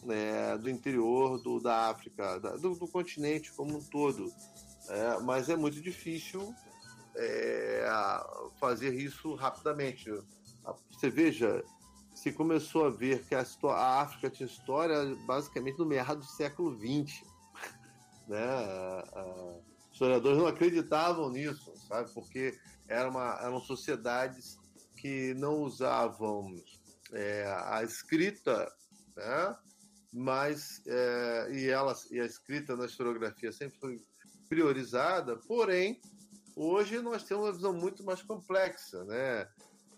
né, do interior do, da África, da, do, do, continente como um todo. É, mas é muito difícil é, fazer isso rapidamente. Você veja, se começou a ver que a, a África tinha história basicamente no meado do século XX. Né? historiadores não acreditavam nisso, sabe? Porque era uma, eram sociedades que não usavam é, a escrita, né? mas é, e, ela, e a escrita na historiografia sempre foi priorizada, porém, hoje nós temos uma visão muito mais complexa, né?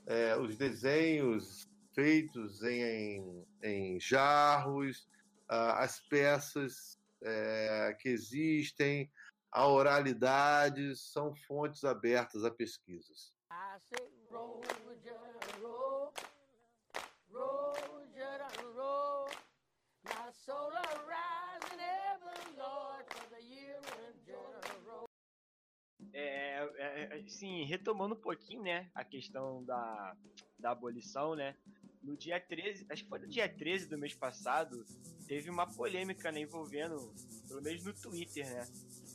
É, os desenhos feitos em, em jarros, as peças é, que existem, a oralidade são fontes abertas a pesquisas. É, é, sim, retomando um pouquinho, né, a questão da, da abolição, né, no dia 13, acho que foi no dia 13 do mês passado, teve uma polêmica, né, envolvendo, pelo menos no Twitter, né,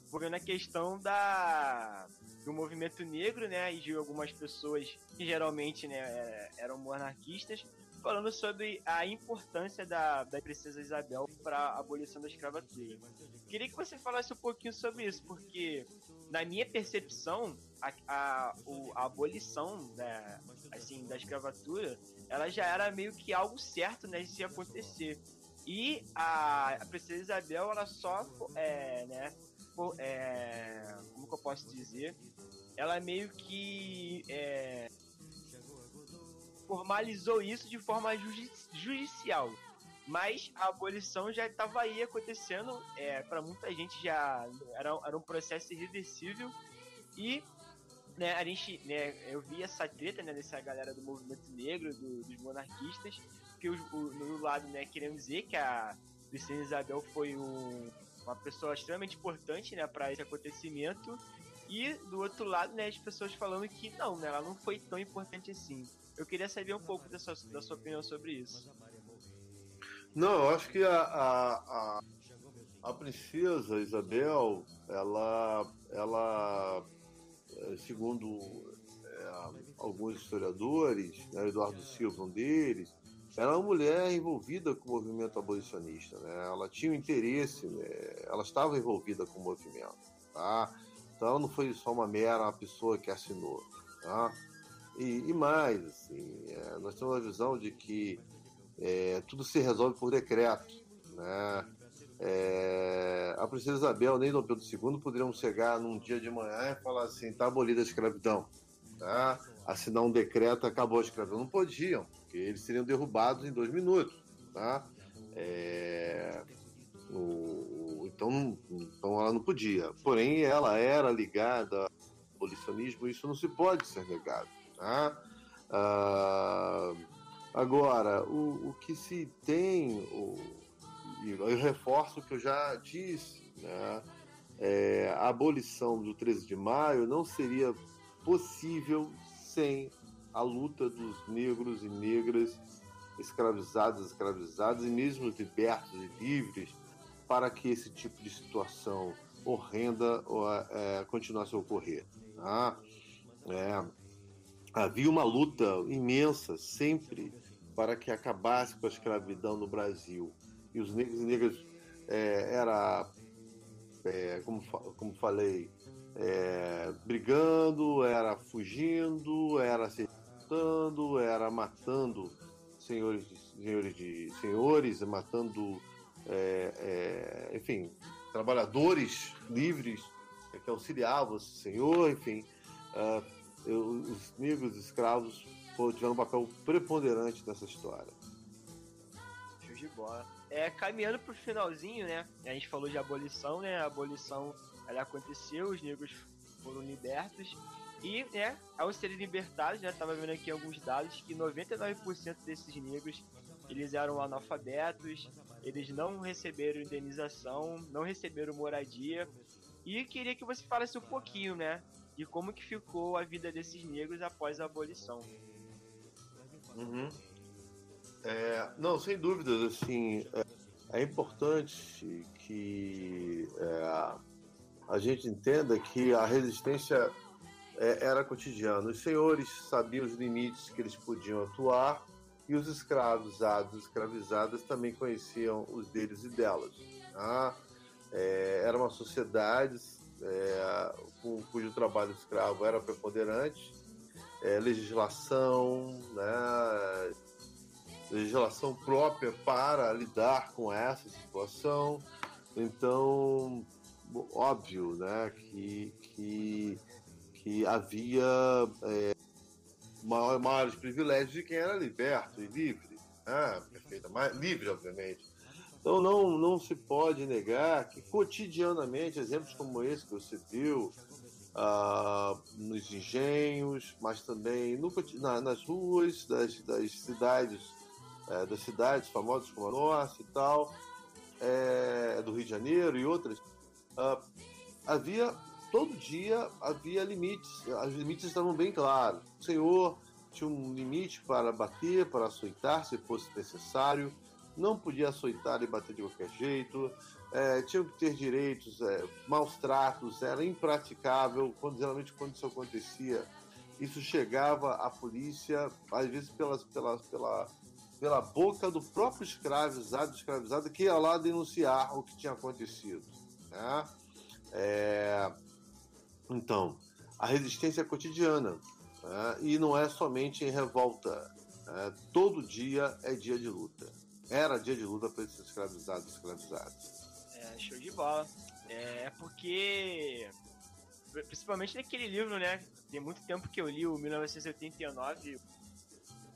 envolvendo a questão da do movimento negro, né, e de algumas pessoas que geralmente, né, é, eram monarquistas, falando sobre a importância da, da princesa Isabel para a abolição da escravatura. Queria que você falasse um pouquinho sobre isso, porque na minha percepção, a, a, a abolição da, assim, da escravatura, ela já era meio que algo certo, né, de se acontecer. E a, a princesa Isabel, ela só, é, né, é, como que eu posso dizer, ela meio que é, formalizou isso de forma judicial. Mas a abolição já estava aí acontecendo, é, para muita gente já era, era um processo irreversível. E né, a gente, né, eu vi essa treta né, dessa galera do movimento negro, do, dos monarquistas, que o, o, no lado né, querendo dizer que a Princesa Isabel foi um, uma pessoa extremamente importante né, para esse acontecimento. E do outro lado, né, as pessoas falando que não, né, ela não foi tão importante assim. Eu queria saber um pouco da sua opinião sobre isso. Não, eu acho que a, a, a, a princesa Isabel, ela, ela eh, segundo é, alguns historiadores, né, Eduardo Silva, um deles, era uma mulher envolvida com o movimento abolicionista, né? Ela tinha um interesse, né? ela estava envolvida com o movimento, tá? Então ela não foi só uma mera pessoa que assinou, tá? E, e mais, assim, é, nós temos a visão de que é, tudo se resolve por decreto. Né? É, a princesa Isabel nem Dom Pedro II poderiam chegar num dia de manhã e falar assim: está abolida a escravidão. Tá? Assinar um decreto, acabou a escravidão. Não podiam, porque eles seriam derrubados em dois minutos. Tá? É, o, então, então ela não podia. Porém, ela era ligada ao abolicionismo, isso não se pode ser negado. Tá? Ah, agora, o, o que se tem, o, eu reforço o que eu já disse, né? É, a abolição do 13 de maio não seria possível sem a luta dos negros e negras escravizados, escravizadas e mesmo libertos e livres para que esse tipo de situação horrenda é, continuasse a ocorrer. Tá? É, havia uma luta imensa sempre para que acabasse com a escravidão no Brasil. E os negros e negras é, era, é, como, como falei, é, brigando, era fugindo, era se era matando senhores de senhores, de, senhores matando, é, é, enfim, trabalhadores livres que auxiliavam esse senhor, enfim. Uh, os negros escravos tiveram um papel preponderante nessa história. Show de bola. É, caminhando pro finalzinho, né? A gente falou de abolição, né? A abolição ela aconteceu, os negros foram libertos. E, né, ao serem libertados, né, tava vendo aqui alguns dados que 99% desses negros eles eram analfabetos, eles não receberam indenização, não receberam moradia. E queria que você falasse um pouquinho, né, de como que ficou a vida desses negros após a abolição. Uhum. É, não, sem dúvidas, assim, é, é importante que é, a gente entenda que a resistência é, era cotidiana. Os senhores sabiam os limites que eles podiam atuar e os escravizados, escravizadas também conheciam os deles e delas. Tá? É, era uma sociedade é, cujo trabalho escravo era preponderante, é, legislação, né, legislação própria para lidar com essa situação. Então, óbvio, né, que, que, que havia é, maiores privilégios de quem era liberto e livre, né, perfeita, mais, livre, obviamente. Então, não, não se pode negar que cotidianamente, exemplos como esse que você viu, ah, nos engenhos, mas também no, na, nas ruas das, das cidades, é, das cidades famosas como a nossa e tal, é, do Rio de Janeiro e outras, ah, havia todo dia havia limites, os limites estavam bem claros. O Senhor tinha um limite para bater, para açoitar, se fosse necessário, não podia açoitar e bater de qualquer jeito, é, tinham que ter direitos, é, maus tratos, era impraticável, quando, geralmente quando isso acontecia, isso chegava à polícia, às vezes pelas, pelas, pela, pela boca do próprio escravizado, escravizado, que ia lá denunciar o que tinha acontecido. Né? É, então, a resistência é cotidiana né? e não é somente em revolta. Né? Todo dia é dia de luta. Era dia de luta para esses escravizados e escravizados. É, show de bola. É porque. Principalmente naquele livro, né? Tem muito tempo que eu li o 1989.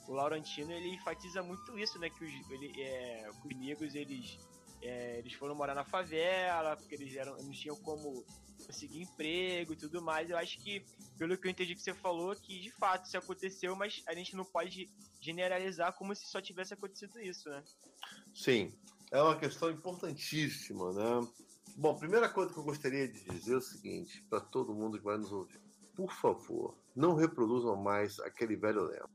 O Laurentino ele enfatiza muito isso, né? Que os, ele, é, os negros eles, é, eles foram morar na favela, porque eles eram, não tinham como conseguir emprego e tudo mais. Eu acho que, pelo que eu entendi que você falou, que de fato isso aconteceu, mas a gente não pode generalizar como se só tivesse acontecido isso, né? Sim, é uma questão importantíssima, né? Bom, primeira coisa que eu gostaria de dizer é o seguinte, para todo mundo que vai nos ouvir. Por favor, não reproduzam mais aquele velho lema.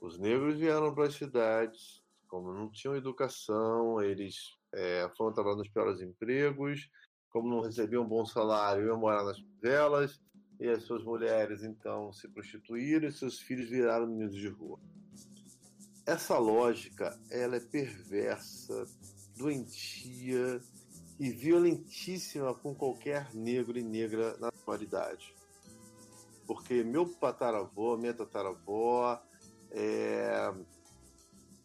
Os negros vieram para as cidades, como não tinham educação, eles é, foram trabalhar nos piores empregos, como não recebiam um bom salário, iam morar nas favelas, e as suas mulheres então se prostituíram e seus filhos viraram meninos de rua. Essa lógica, ela é perversa, doentia e violentíssima com qualquer negro e negra na atualidade. Porque meu tataravô, minha tataravó, é,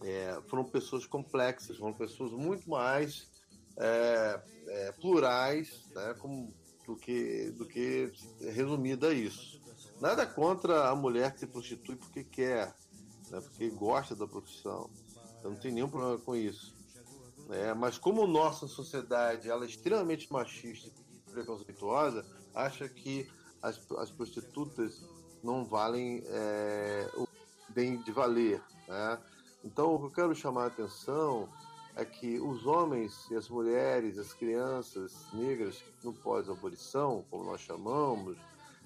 é, foram pessoas complexas, foram pessoas muito mais é, é, plurais né, como, do, que, do que resumida a isso. Nada contra a mulher que se prostitui porque quer, né, porque gosta da profissão. Eu não tenho nenhum problema com isso. É, mas como nossa sociedade ela é extremamente machista e preconceituosa, acha que as, as prostitutas não valem é, o bem de valer. Né? Então, o que eu quero chamar a atenção é que os homens e as mulheres, as crianças negras no pós-abolição, como nós chamamos,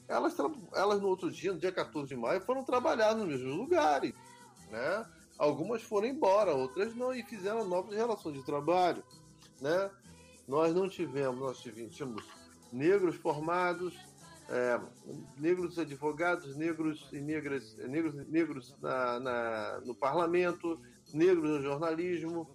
elas, elas no outro dia, no dia 14 de maio, foram trabalhar nos mesmos lugares, né? Algumas foram embora, outras não, e fizeram novas relações de trabalho, né? Nós não tivemos, nós tivemos negros formados, é, negros advogados, negros e negras, negros, negros na, na, no parlamento, negros no jornalismo,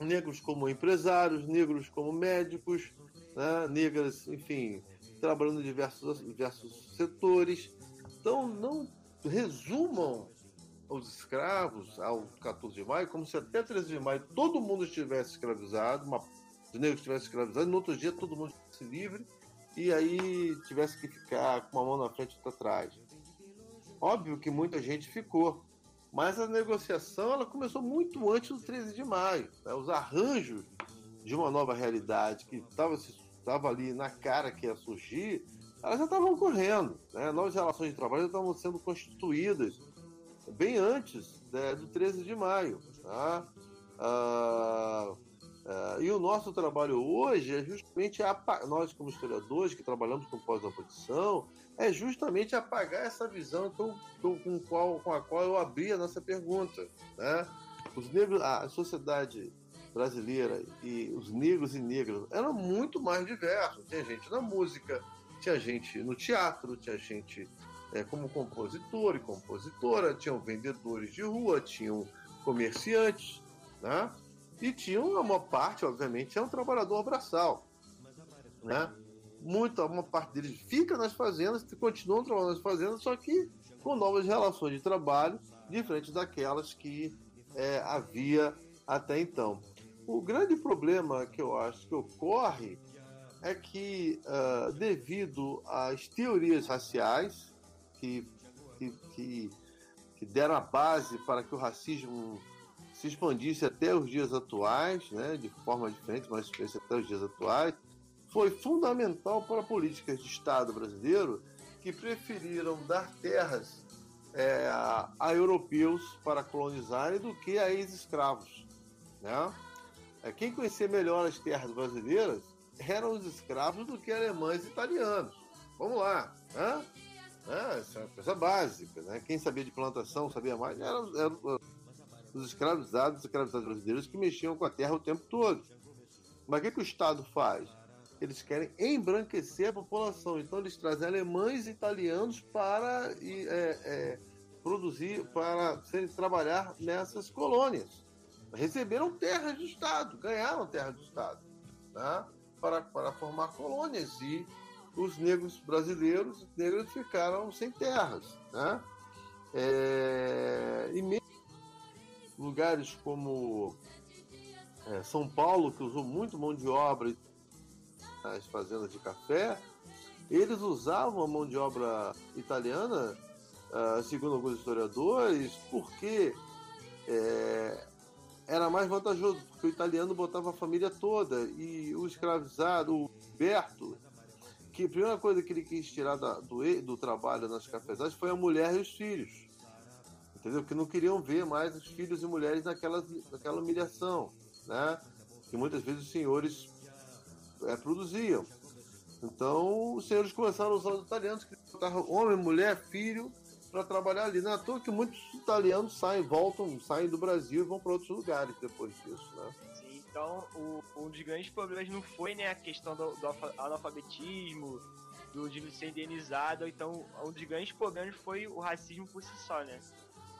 negros como empresários, negros como médicos, né? negras, enfim, trabalhando em diversos, diversos setores. Então, não resumam os escravos ao 14 de maio como se até 13 de maio todo mundo estivesse escravizado, uma, os negros estivessem escravizados, no outro dia todo mundo estivesse livre e aí tivesse que ficar com uma mão na frente e outra atrás. Óbvio que muita gente ficou, mas a negociação ela começou muito antes do 13 de maio. Né? Os arranjos de uma nova realidade que estava ali na cara que ia surgir, elas já estavam ocorrendo. Né? Novas relações de trabalho já estavam sendo constituídas bem antes né, do 13 de maio. Tá? Ah, ah, e o nosso trabalho hoje é justamente apagar, nós como historiadores que trabalhamos com pós-abolição, é justamente apagar essa visão com, com, qual, com a qual eu abri a nossa pergunta. Né? Os negros, a sociedade brasileira e os negros e negras eram muito mais diversos. Tinha gente na música, tinha gente no teatro, tinha gente é, como compositor e compositora, tinham vendedores de rua, tinham comerciantes, né? E tinham uma parte, obviamente, é um trabalhador braçal, né? Muita, uma parte deles fica nas fazendas, continuam trabalhando nas fazendas, só que com novas relações de trabalho, diferentes daquelas que é, havia até então. O grande problema que eu acho que ocorre é que, uh, devido às teorias raciais que, que, que, que, deram a base para que o racismo se expandisse até os dias atuais, né, de forma diferente, mas até os dias atuais, foi fundamental para políticas de Estado brasileiro que preferiram dar terras é, a, europeus para colonizarem do que a ex-escravos. Né? É, quem conhecia melhor as terras brasileiras eram os escravos do que alemães e italianos. Vamos lá. Né? É, essa é uma coisa básica. Né? Quem sabia de plantação, sabia mais, eram, eram os escravizados, os escravizados brasileiros que mexiam com a terra o tempo todo. Mas o que, que o Estado faz? Eles querem embranquecer a população. Então eles trazem alemães e italianos para é, é, produzir, para trabalhar nessas colônias receberam terras do Estado, ganharam terras do Estado, né? para, para formar colônias e os negros brasileiros negros ficaram sem terras. Né? É, e mesmo lugares como é, São Paulo, que usou muito mão de obra nas fazendas de café, eles usavam a mão de obra italiana, uh, segundo alguns historiadores, porque é, era mais vantajoso, porque o italiano botava a família toda e o escravizado, o Berto, que a primeira coisa que ele quis tirar da, do, do trabalho nas cafezadas foi a mulher e os filhos. Entendeu? Que não queriam ver mais os filhos e mulheres naquela, naquela humilhação, né? Que muitas vezes os senhores é, produziam. Então, os senhores começaram a usar os italianos, que botavam homem, mulher, filho, para trabalhar ali. Não é toa que muitos italianos saem, voltam, saem do Brasil e vão para outros lugares depois disso, né? Sim, então o, um dos grandes problemas não foi né, a questão do, do analfabetismo, do de ser indenizado, então um dos grandes problemas foi o racismo por si só, né?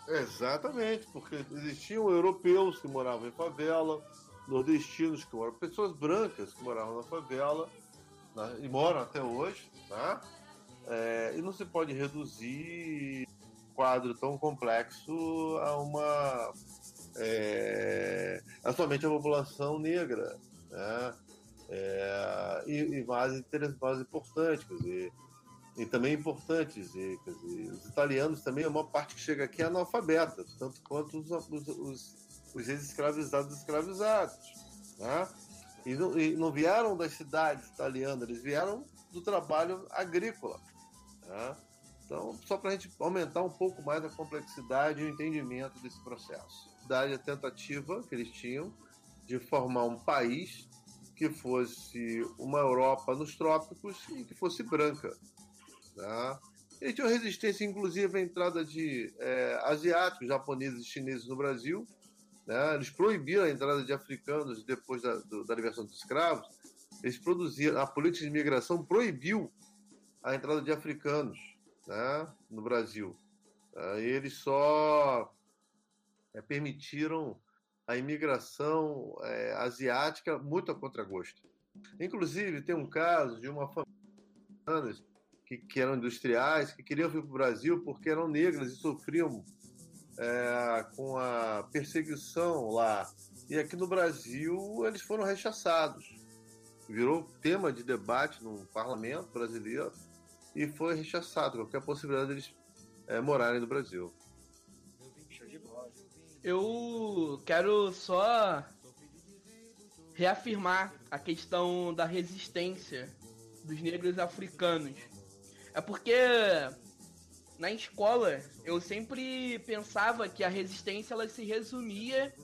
Exatamente, porque existiam europeus que moravam em favela, nordestinos que moravam, pessoas brancas que moravam na favela, né, e moram até hoje, né? É, e não se pode reduzir um quadro tão complexo a uma. É, a somente a população negra. Né? É, e, e mais, mais importantes, quer dizer, e também importantes. E, quer dizer, os italianos também, a maior parte que chega aqui é analfabeta, tanto quanto os, os, os, os ex-escravizados escravizados. Né? E não, e não vieram das cidades italianas, eles vieram do trabalho agrícola. Né? Então, só para a gente aumentar um pouco mais a complexidade e o entendimento desse processo. Da a tentativa que eles tinham de formar um país que fosse uma Europa nos trópicos e que fosse branca. Né? Eles tinham resistência, inclusive, à entrada de é, asiáticos, japoneses e chineses no Brasil. Né? Eles proibiram a entrada de africanos depois da, do, da libertação dos escravos. Eles produziram, a política de imigração proibiu a entrada de africanos né, no Brasil. Eles só é, permitiram a imigração é, asiática muito a contragosto. Inclusive, tem um caso de uma família que, que eram industriais, que queriam vir para o Brasil porque eram negras e sofriam é, com a perseguição lá. E aqui no Brasil eles foram rechaçados. Virou tema de debate no parlamento brasileiro e foi rechaçado qualquer possibilidade deles é, morarem no Brasil. Eu quero só reafirmar a questão da resistência dos negros africanos. É porque na escola eu sempre pensava que a resistência ela se resumia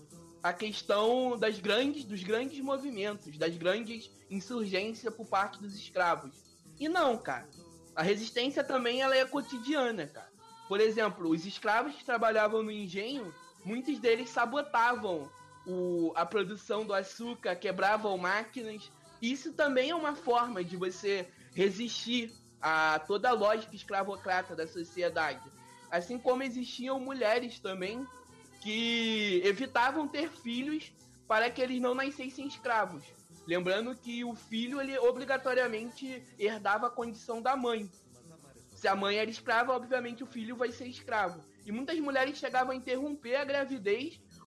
à questão das grandes, dos grandes movimentos, das grandes insurgências por parte dos escravos. E não, cara. A resistência também ela é cotidiana, cara. Por exemplo, os escravos que trabalhavam no engenho, muitos deles sabotavam o, a produção do açúcar, quebravam máquinas. Isso também é uma forma de você resistir a toda a lógica escravocrata da sociedade. Assim como existiam mulheres também que evitavam ter filhos para que eles não nascessem escravos. Lembrando que o filho ele obrigatoriamente herdava a condição da mãe. Se a mãe era escrava, obviamente o filho vai ser escravo. E muitas mulheres chegavam a interromper a gravidez